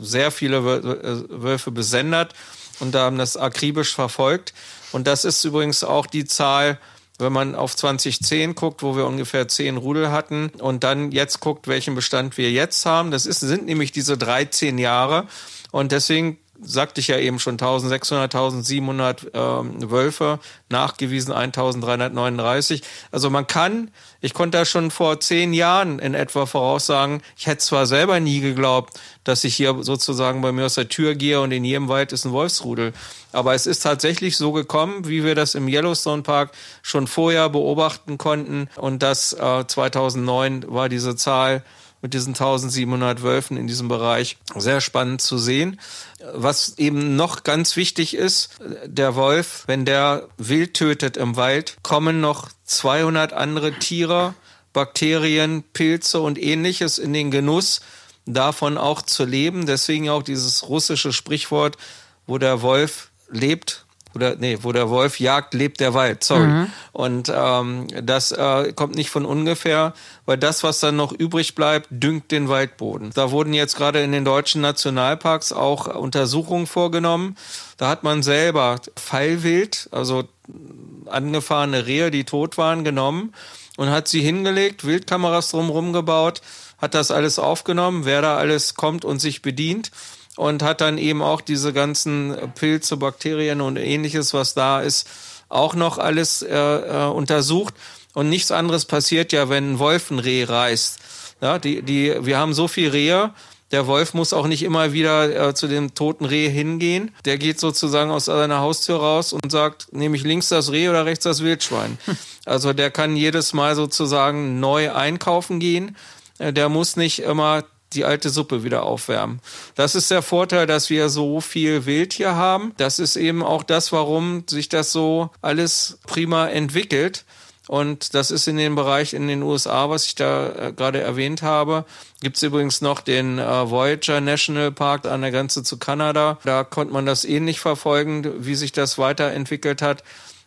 sehr viele äh, Wölfe besendet und haben das akribisch verfolgt. Und das ist übrigens auch die Zahl, wenn man auf 2010 guckt, wo wir ungefähr 10 Rudel hatten und dann jetzt guckt, welchen Bestand wir jetzt haben. Das ist, sind nämlich diese 13 Jahre. Und deswegen sagte ich ja eben schon 1600, 1700 ähm, Wölfe, nachgewiesen 1339. Also man kann, ich konnte da schon vor zehn Jahren in etwa voraussagen, ich hätte zwar selber nie geglaubt, dass ich hier sozusagen bei mir aus der Tür gehe und in jedem Wald ist ein Wolfsrudel. Aber es ist tatsächlich so gekommen, wie wir das im Yellowstone Park schon vorher beobachten konnten. Und das äh, 2009 war diese Zahl mit diesen 1700 Wölfen in diesem Bereich sehr spannend zu sehen. Was eben noch ganz wichtig ist, der Wolf, wenn der wild tötet im Wald, kommen noch 200 andere Tiere, Bakterien, Pilze und ähnliches in den Genuss, davon auch zu leben. Deswegen auch dieses russische Sprichwort, wo der Wolf lebt, oder nee, wo der Wolf jagt, lebt der Wald, sorry. Mhm. Und ähm, das äh, kommt nicht von ungefähr, weil das, was dann noch übrig bleibt, düngt den Waldboden. Da wurden jetzt gerade in den deutschen Nationalparks auch Untersuchungen vorgenommen. Da hat man selber Fallwild, also angefahrene Rehe, die tot waren, genommen und hat sie hingelegt, Wildkameras drumherum gebaut, hat das alles aufgenommen, wer da alles kommt und sich bedient und hat dann eben auch diese ganzen Pilze, Bakterien und ähnliches, was da ist, auch noch alles äh, äh, untersucht. Und nichts anderes passiert ja, wenn ein Wolf ein Reh reißt. Ja, die, die, wir haben so viel Rehe, der Wolf muss auch nicht immer wieder äh, zu dem toten Reh hingehen. Der geht sozusagen aus seiner Haustür raus und sagt, nehme ich links das Reh oder rechts das Wildschwein. Also der kann jedes Mal sozusagen neu einkaufen gehen. Äh, der muss nicht immer die alte Suppe wieder aufwärmen. Das ist der Vorteil, dass wir so viel Wild hier haben. Das ist eben auch das, warum sich das so alles prima entwickelt. Und das ist in dem Bereich in den USA, was ich da äh, gerade erwähnt habe. Gibt's übrigens noch den äh, Voyager National Park an der Grenze zu Kanada. Da konnte man das ähnlich verfolgen, wie sich das weiterentwickelt hat.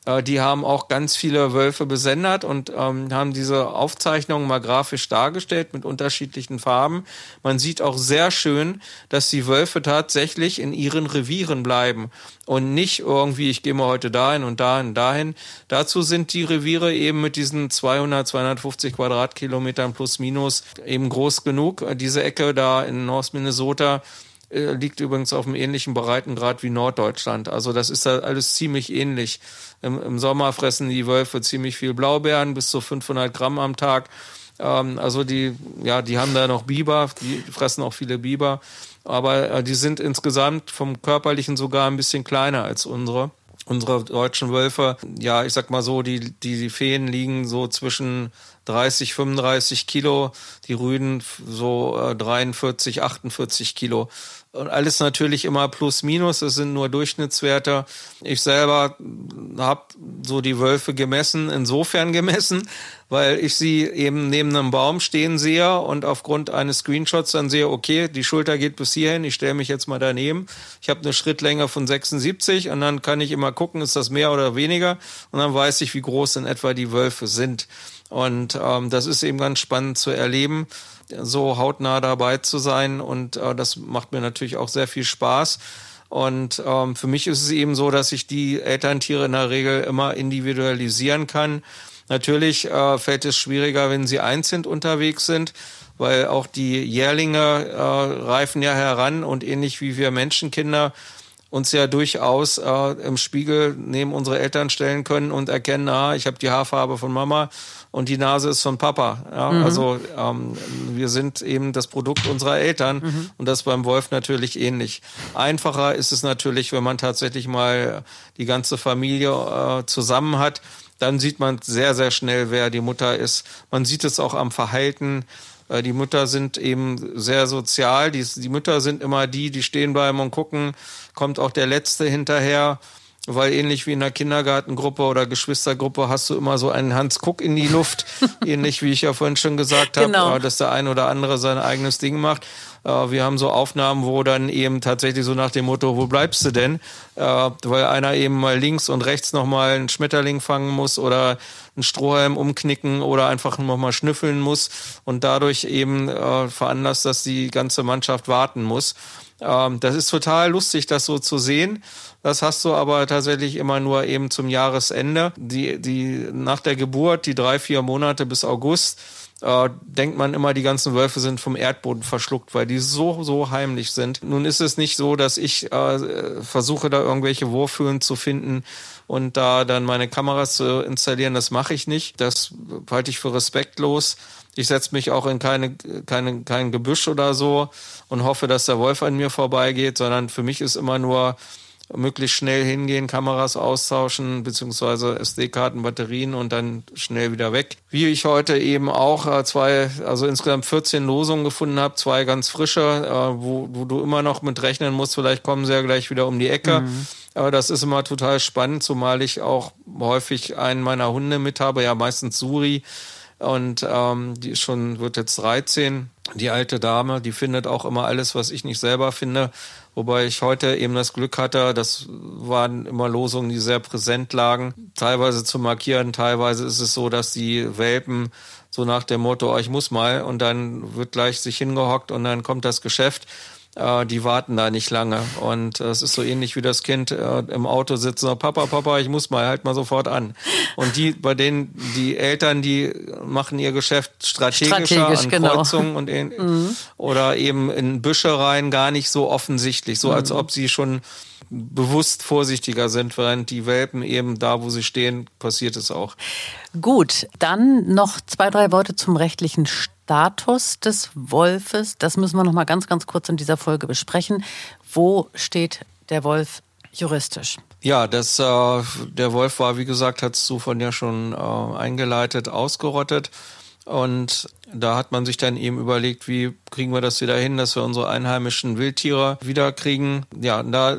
Äh, die haben auch ganz viele Wölfe besendet und ähm, haben diese Aufzeichnungen mal grafisch dargestellt mit unterschiedlichen Farben. Man sieht auch sehr schön, dass die Wölfe tatsächlich in ihren Revieren bleiben und nicht irgendwie, ich gehe mal heute dahin und dahin, dahin. Dazu sind die Reviere eben mit diesen 200, 250 Quadratkilometern plus minus eben groß genug. Diese Ecke da in North Minnesota äh, liegt übrigens auf einem ähnlichen Breitengrad wie Norddeutschland. Also das ist da alles ziemlich ähnlich. Im, Im, Sommer fressen die Wölfe ziemlich viel Blaubeeren, bis zu 500 Gramm am Tag. Ähm, also die, ja, die haben da noch Biber, die fressen auch viele Biber. Aber äh, die sind insgesamt vom körperlichen sogar ein bisschen kleiner als unsere. Unsere deutschen Wölfe, ja, ich sag mal so, die, die, die Feen liegen so zwischen 30, 35 Kilo, die Rüden so äh, 43, 48 Kilo. Und alles natürlich immer plus minus, es sind nur Durchschnittswerte. Ich selber habe so die Wölfe gemessen, insofern gemessen, weil ich sie eben neben einem Baum stehen sehe und aufgrund eines Screenshots dann sehe, okay, die Schulter geht bis hierhin, ich stelle mich jetzt mal daneben. Ich habe eine Schrittlänge von 76 und dann kann ich immer gucken, ist das mehr oder weniger und dann weiß ich, wie groß in etwa die Wölfe sind. Und ähm, das ist eben ganz spannend zu erleben so hautnah dabei zu sein. Und äh, das macht mir natürlich auch sehr viel Spaß. Und ähm, für mich ist es eben so, dass ich die Elterntiere in der Regel immer individualisieren kann. Natürlich äh, fällt es schwieriger, wenn sie einzeln unterwegs sind, weil auch die Jährlinge äh, reifen ja heran und ähnlich wie wir Menschenkinder uns ja durchaus äh, im Spiegel neben unsere Eltern stellen können und erkennen, ah, ich habe die Haarfarbe von Mama und die Nase ist von Papa. Ja? Mhm. Also ähm, wir sind eben das Produkt unserer Eltern mhm. und das beim Wolf natürlich ähnlich. Einfacher ist es natürlich, wenn man tatsächlich mal die ganze Familie äh, zusammen hat. Dann sieht man sehr, sehr schnell, wer die Mutter ist. Man sieht es auch am Verhalten. Äh, die Mütter sind eben sehr sozial. Die, die Mütter sind immer die, die stehen bleiben und gucken, kommt auch der Letzte hinterher weil ähnlich wie in einer Kindergartengruppe oder Geschwistergruppe hast du immer so einen Hans Kuck in die Luft, ähnlich wie ich ja vorhin schon gesagt habe, genau. Äh, dass der ein oder andere sein eigenes Ding macht. Äh, wir haben so Aufnahmen, wo dann eben tatsächlich so nach dem Motto, wo bleibst du denn? Weil einer eben mal links und rechts nochmal einen Schmetterling fangen muss oder einen Strohhalm umknicken oder einfach nochmal schnüffeln muss und dadurch eben veranlasst, dass die ganze Mannschaft warten muss. Ähm, das ist total lustig, das so zu sehen. Das hast du aber tatsächlich immer nur eben zum Jahresende. Die, die, nach der Geburt, die drei, vier Monate bis August, äh, denkt man immer, die ganzen Wölfe sind vom Erdboden verschluckt, weil die so, so heimlich sind. Nun ist es nicht so, dass ich äh, versuche, da irgendwelche Wurfhöhlen zu finden und da dann meine Kameras zu installieren. Das mache ich nicht. Das halte ich für respektlos. Ich setze mich auch in keine, keine, kein Gebüsch oder so und hoffe, dass der Wolf an mir vorbeigeht, sondern für mich ist immer nur möglichst schnell hingehen, Kameras austauschen, beziehungsweise SD-Karten, Batterien und dann schnell wieder weg. Wie ich heute eben auch äh, zwei, also insgesamt 14 Losungen gefunden habe, zwei ganz frische, äh, wo, wo du immer noch mit rechnen musst, vielleicht kommen sie ja gleich wieder um die Ecke. Mhm. Aber das ist immer total spannend, zumal ich auch häufig einen meiner Hunde mit habe, ja meistens Suri. Und ähm, die ist schon, wird jetzt 13. Die alte Dame, die findet auch immer alles, was ich nicht selber finde. Wobei ich heute eben das Glück hatte, das waren immer Losungen, die sehr präsent lagen, teilweise zu markieren, teilweise ist es so, dass die Welpen so nach dem Motto, oh, ich muss mal und dann wird gleich sich hingehockt und dann kommt das Geschäft äh, die warten da nicht lange. Und es ist so ähnlich wie das Kind äh, im Auto sitzt und Papa, Papa, ich muss mal, halt mal sofort an. Und die, bei denen, die Eltern, die machen ihr Geschäft strategischer Strategisch, an genau. Kreuzungen und in, mhm. oder eben in Büsche rein, gar nicht so offensichtlich, so mhm. als ob sie schon bewusst vorsichtiger sind, während die Welpen eben da, wo sie stehen, passiert es auch. Gut, dann noch zwei, drei Worte zum rechtlichen Status des Wolfes. Das müssen wir noch mal ganz, ganz kurz in dieser Folge besprechen. Wo steht der Wolf juristisch? Ja, das, äh, der Wolf war, wie gesagt, hat du von ja schon äh, eingeleitet, ausgerottet. Und da hat man sich dann eben überlegt, wie kriegen wir das wieder hin, dass wir unsere einheimischen Wildtiere wiederkriegen. Ja, da äh,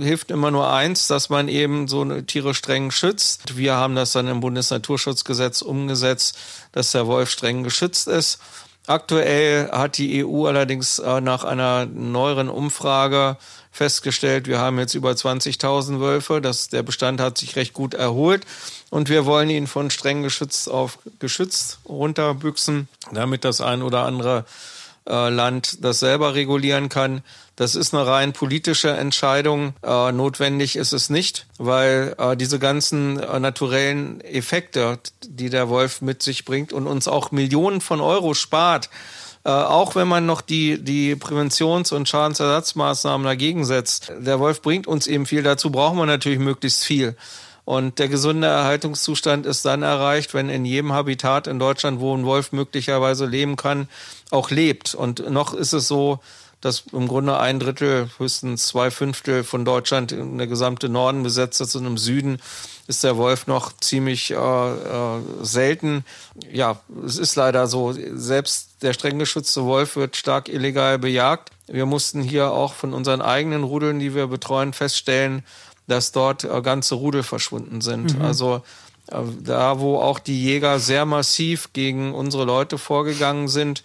hilft immer nur eins, dass man eben so Tiere streng schützt. Wir haben das dann im Bundesnaturschutzgesetz umgesetzt, dass der Wolf streng geschützt ist. Aktuell hat die EU allerdings äh, nach einer neueren Umfrage festgestellt, wir haben jetzt über 20.000 Wölfe. Das, der Bestand hat sich recht gut erholt. Und wir wollen ihn von streng geschützt auf geschützt runterbüchsen, damit das ein oder andere äh, Land das selber regulieren kann. Das ist eine rein politische Entscheidung. Äh, notwendig ist es nicht, weil äh, diese ganzen äh, naturellen Effekte, die der Wolf mit sich bringt und uns auch Millionen von Euro spart, äh, auch wenn man noch die, die Präventions- und Schadensersatzmaßnahmen dagegen setzt. Der Wolf bringt uns eben viel. Dazu brauchen wir natürlich möglichst viel. Und der gesunde Erhaltungszustand ist dann erreicht, wenn in jedem Habitat in Deutschland, wo ein Wolf möglicherweise leben kann, auch lebt. Und noch ist es so, dass im Grunde ein Drittel, höchstens zwei Fünftel von Deutschland in der gesamte Norden besetzt ist und im Süden ist der Wolf noch ziemlich äh, äh, selten. Ja, es ist leider so. Selbst der streng geschützte Wolf wird stark illegal bejagt. Wir mussten hier auch von unseren eigenen Rudeln, die wir betreuen, feststellen, dass dort äh, ganze Rudel verschwunden sind. Mhm. Also äh, da, wo auch die Jäger sehr massiv gegen unsere Leute vorgegangen sind.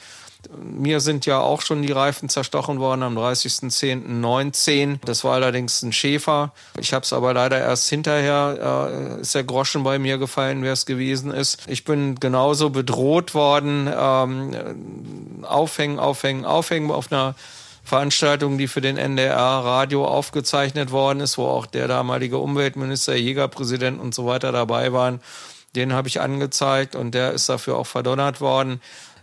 Mir sind ja auch schon die Reifen zerstochen worden am 30.10.19. Das war allerdings ein Schäfer. Ich habe es aber leider erst hinterher, äh, ist der Groschen bei mir gefallen, wer es gewesen ist. Ich bin genauso bedroht worden. Ähm, aufhängen, aufhängen, aufhängen auf einer Veranstaltung, die für den NDR Radio aufgezeichnet worden ist, wo auch der damalige Umweltminister, Jägerpräsident und so weiter dabei waren. Den habe ich angezeigt und der ist dafür auch verdonnert worden.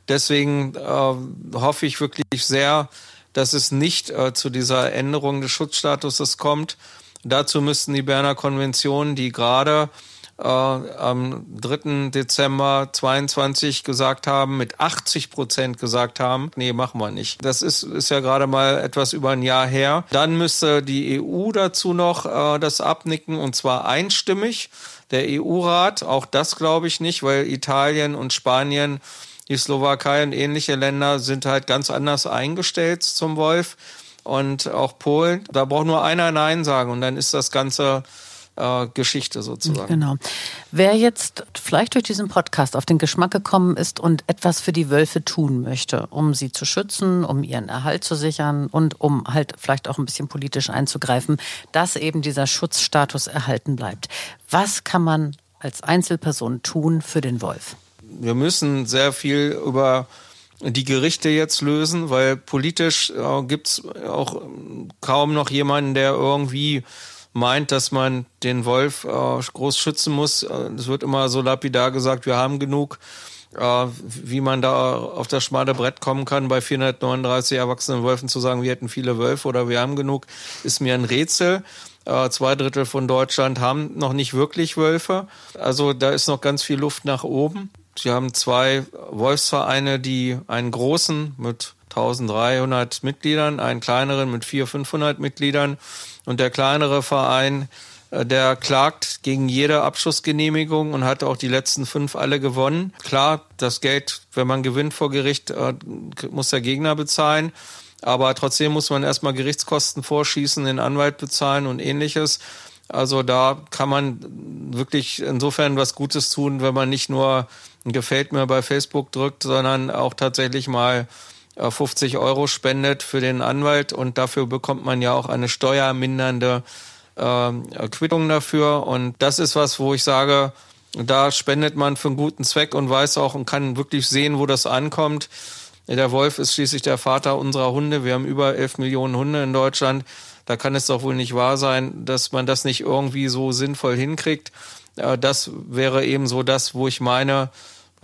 Deswegen äh, hoffe ich wirklich sehr, dass es nicht äh, zu dieser Änderung des Schutzstatuses kommt. Dazu müssten die Berner Konventionen, die gerade äh, am 3. Dezember 22 gesagt haben, mit 80 Prozent gesagt haben, nee, machen wir nicht. Das ist, ist ja gerade mal etwas über ein Jahr her. Dann müsste die EU dazu noch äh, das abnicken und zwar einstimmig. Der EU-Rat, auch das glaube ich nicht, weil Italien und Spanien die Slowakei und ähnliche Länder sind halt ganz anders eingestellt zum Wolf und auch Polen. Da braucht nur einer Nein sagen und dann ist das Ganze äh, Geschichte sozusagen. Genau. Wer jetzt vielleicht durch diesen Podcast auf den Geschmack gekommen ist und etwas für die Wölfe tun möchte, um sie zu schützen, um ihren Erhalt zu sichern und um halt vielleicht auch ein bisschen politisch einzugreifen, dass eben dieser Schutzstatus erhalten bleibt. Was kann man als Einzelperson tun für den Wolf? Wir müssen sehr viel über die Gerichte jetzt lösen, weil politisch äh, gibt es auch kaum noch jemanden, der irgendwie meint, dass man den Wolf äh, groß schützen muss. Äh, es wird immer so lapidar gesagt, wir haben genug. Äh, wie man da auf das schmale Brett kommen kann, bei 439 erwachsenen Wölfen zu sagen, wir hätten viele Wölfe oder wir haben genug, ist mir ein Rätsel. Äh, zwei Drittel von Deutschland haben noch nicht wirklich Wölfe. Also da ist noch ganz viel Luft nach oben. Sie haben zwei Wolfsvereine, die einen großen mit 1300 Mitgliedern, einen kleineren mit 400, 500 Mitgliedern und der kleinere Verein, äh, der klagt gegen jede Abschussgenehmigung und hat auch die letzten fünf alle gewonnen. Klar, das Geld, wenn man gewinnt vor Gericht, äh, muss der Gegner bezahlen. Aber trotzdem muss man erstmal Gerichtskosten vorschießen, den Anwalt bezahlen und ähnliches. Also da kann man wirklich insofern was Gutes tun, wenn man nicht nur ein Gefällt mir bei Facebook drückt, sondern auch tatsächlich mal 50 Euro spendet für den Anwalt und dafür bekommt man ja auch eine steuermindernde äh, Quittung dafür. Und das ist was, wo ich sage, da spendet man für einen guten Zweck und weiß auch und kann wirklich sehen, wo das ankommt. Der Wolf ist schließlich der Vater unserer Hunde. Wir haben über 11 Millionen Hunde in Deutschland. Da kann es doch wohl nicht wahr sein, dass man das nicht irgendwie so sinnvoll hinkriegt. Das wäre eben so das, wo ich meine,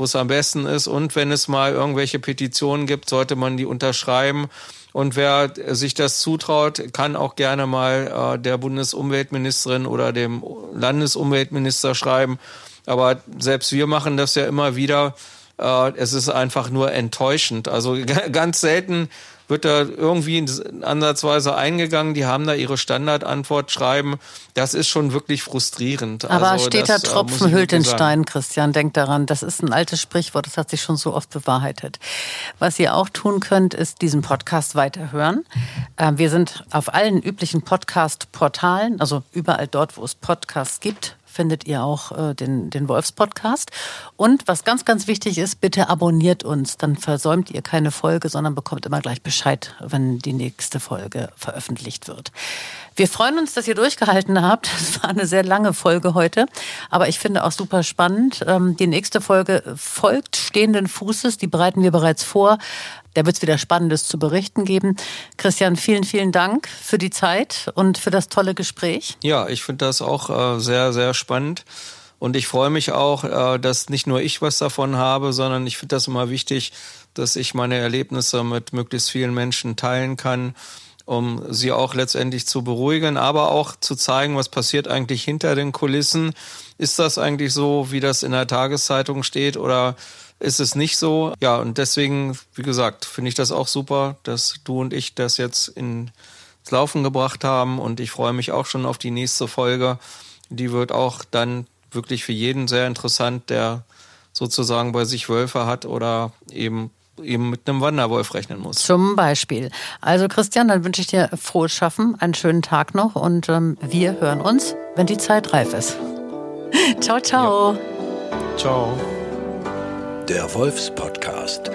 wo es am besten ist. Und wenn es mal irgendwelche Petitionen gibt, sollte man die unterschreiben. Und wer sich das zutraut, kann auch gerne mal äh, der Bundesumweltministerin oder dem Landesumweltminister schreiben. Aber selbst wir machen das ja immer wieder. Äh, es ist einfach nur enttäuschend. Also ganz selten wird da irgendwie ansatzweise eingegangen. Die haben da ihre Standardantwort schreiben. Das ist schon wirklich frustrierend. Aber also, steht das, da äh, Tropfen hüllt den Stein, Christian. Denkt daran, das ist ein altes Sprichwort, das hat sich schon so oft bewahrheitet. Was ihr auch tun könnt, ist diesen Podcast weiterhören. Ähm, wir sind auf allen üblichen Podcast-Portalen, also überall dort, wo es Podcasts gibt, findet ihr auch äh, den, den Wolfs-Podcast. Und was ganz, ganz wichtig ist, bitte abonniert uns. Dann versäumt ihr keine Folge, sondern bekommt immer gleich Bescheid, wenn die nächste Folge veröffentlicht wird. Wir freuen uns, dass ihr durchgehalten habt. Es war eine sehr lange Folge heute, aber ich finde auch super spannend. Ähm, die nächste Folge folgt stehenden Fußes. Die bereiten wir bereits vor. Da wird es wieder Spannendes zu berichten geben. Christian, vielen, vielen Dank für die Zeit und für das tolle Gespräch. Ja, ich finde das auch äh, sehr, sehr spannend. Und ich freue mich auch, äh, dass nicht nur ich was davon habe, sondern ich finde das immer wichtig, dass ich meine Erlebnisse mit möglichst vielen Menschen teilen kann, um sie auch letztendlich zu beruhigen, aber auch zu zeigen, was passiert eigentlich hinter den Kulissen. Ist das eigentlich so, wie das in der Tageszeitung steht oder ist es nicht so. Ja, und deswegen, wie gesagt, finde ich das auch super, dass du und ich das jetzt ins Laufen gebracht haben. Und ich freue mich auch schon auf die nächste Folge. Die wird auch dann wirklich für jeden sehr interessant, der sozusagen bei sich Wölfe hat oder eben eben mit einem Wanderwolf rechnen muss. Zum Beispiel. Also Christian, dann wünsche ich dir frohes Schaffen, einen schönen Tag noch und ähm, wir hören uns, wenn die Zeit reif ist. ciao, ciao. Ja. Ciao der Wolfspodcast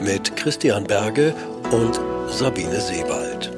mit Christian Berge und Sabine Sebald.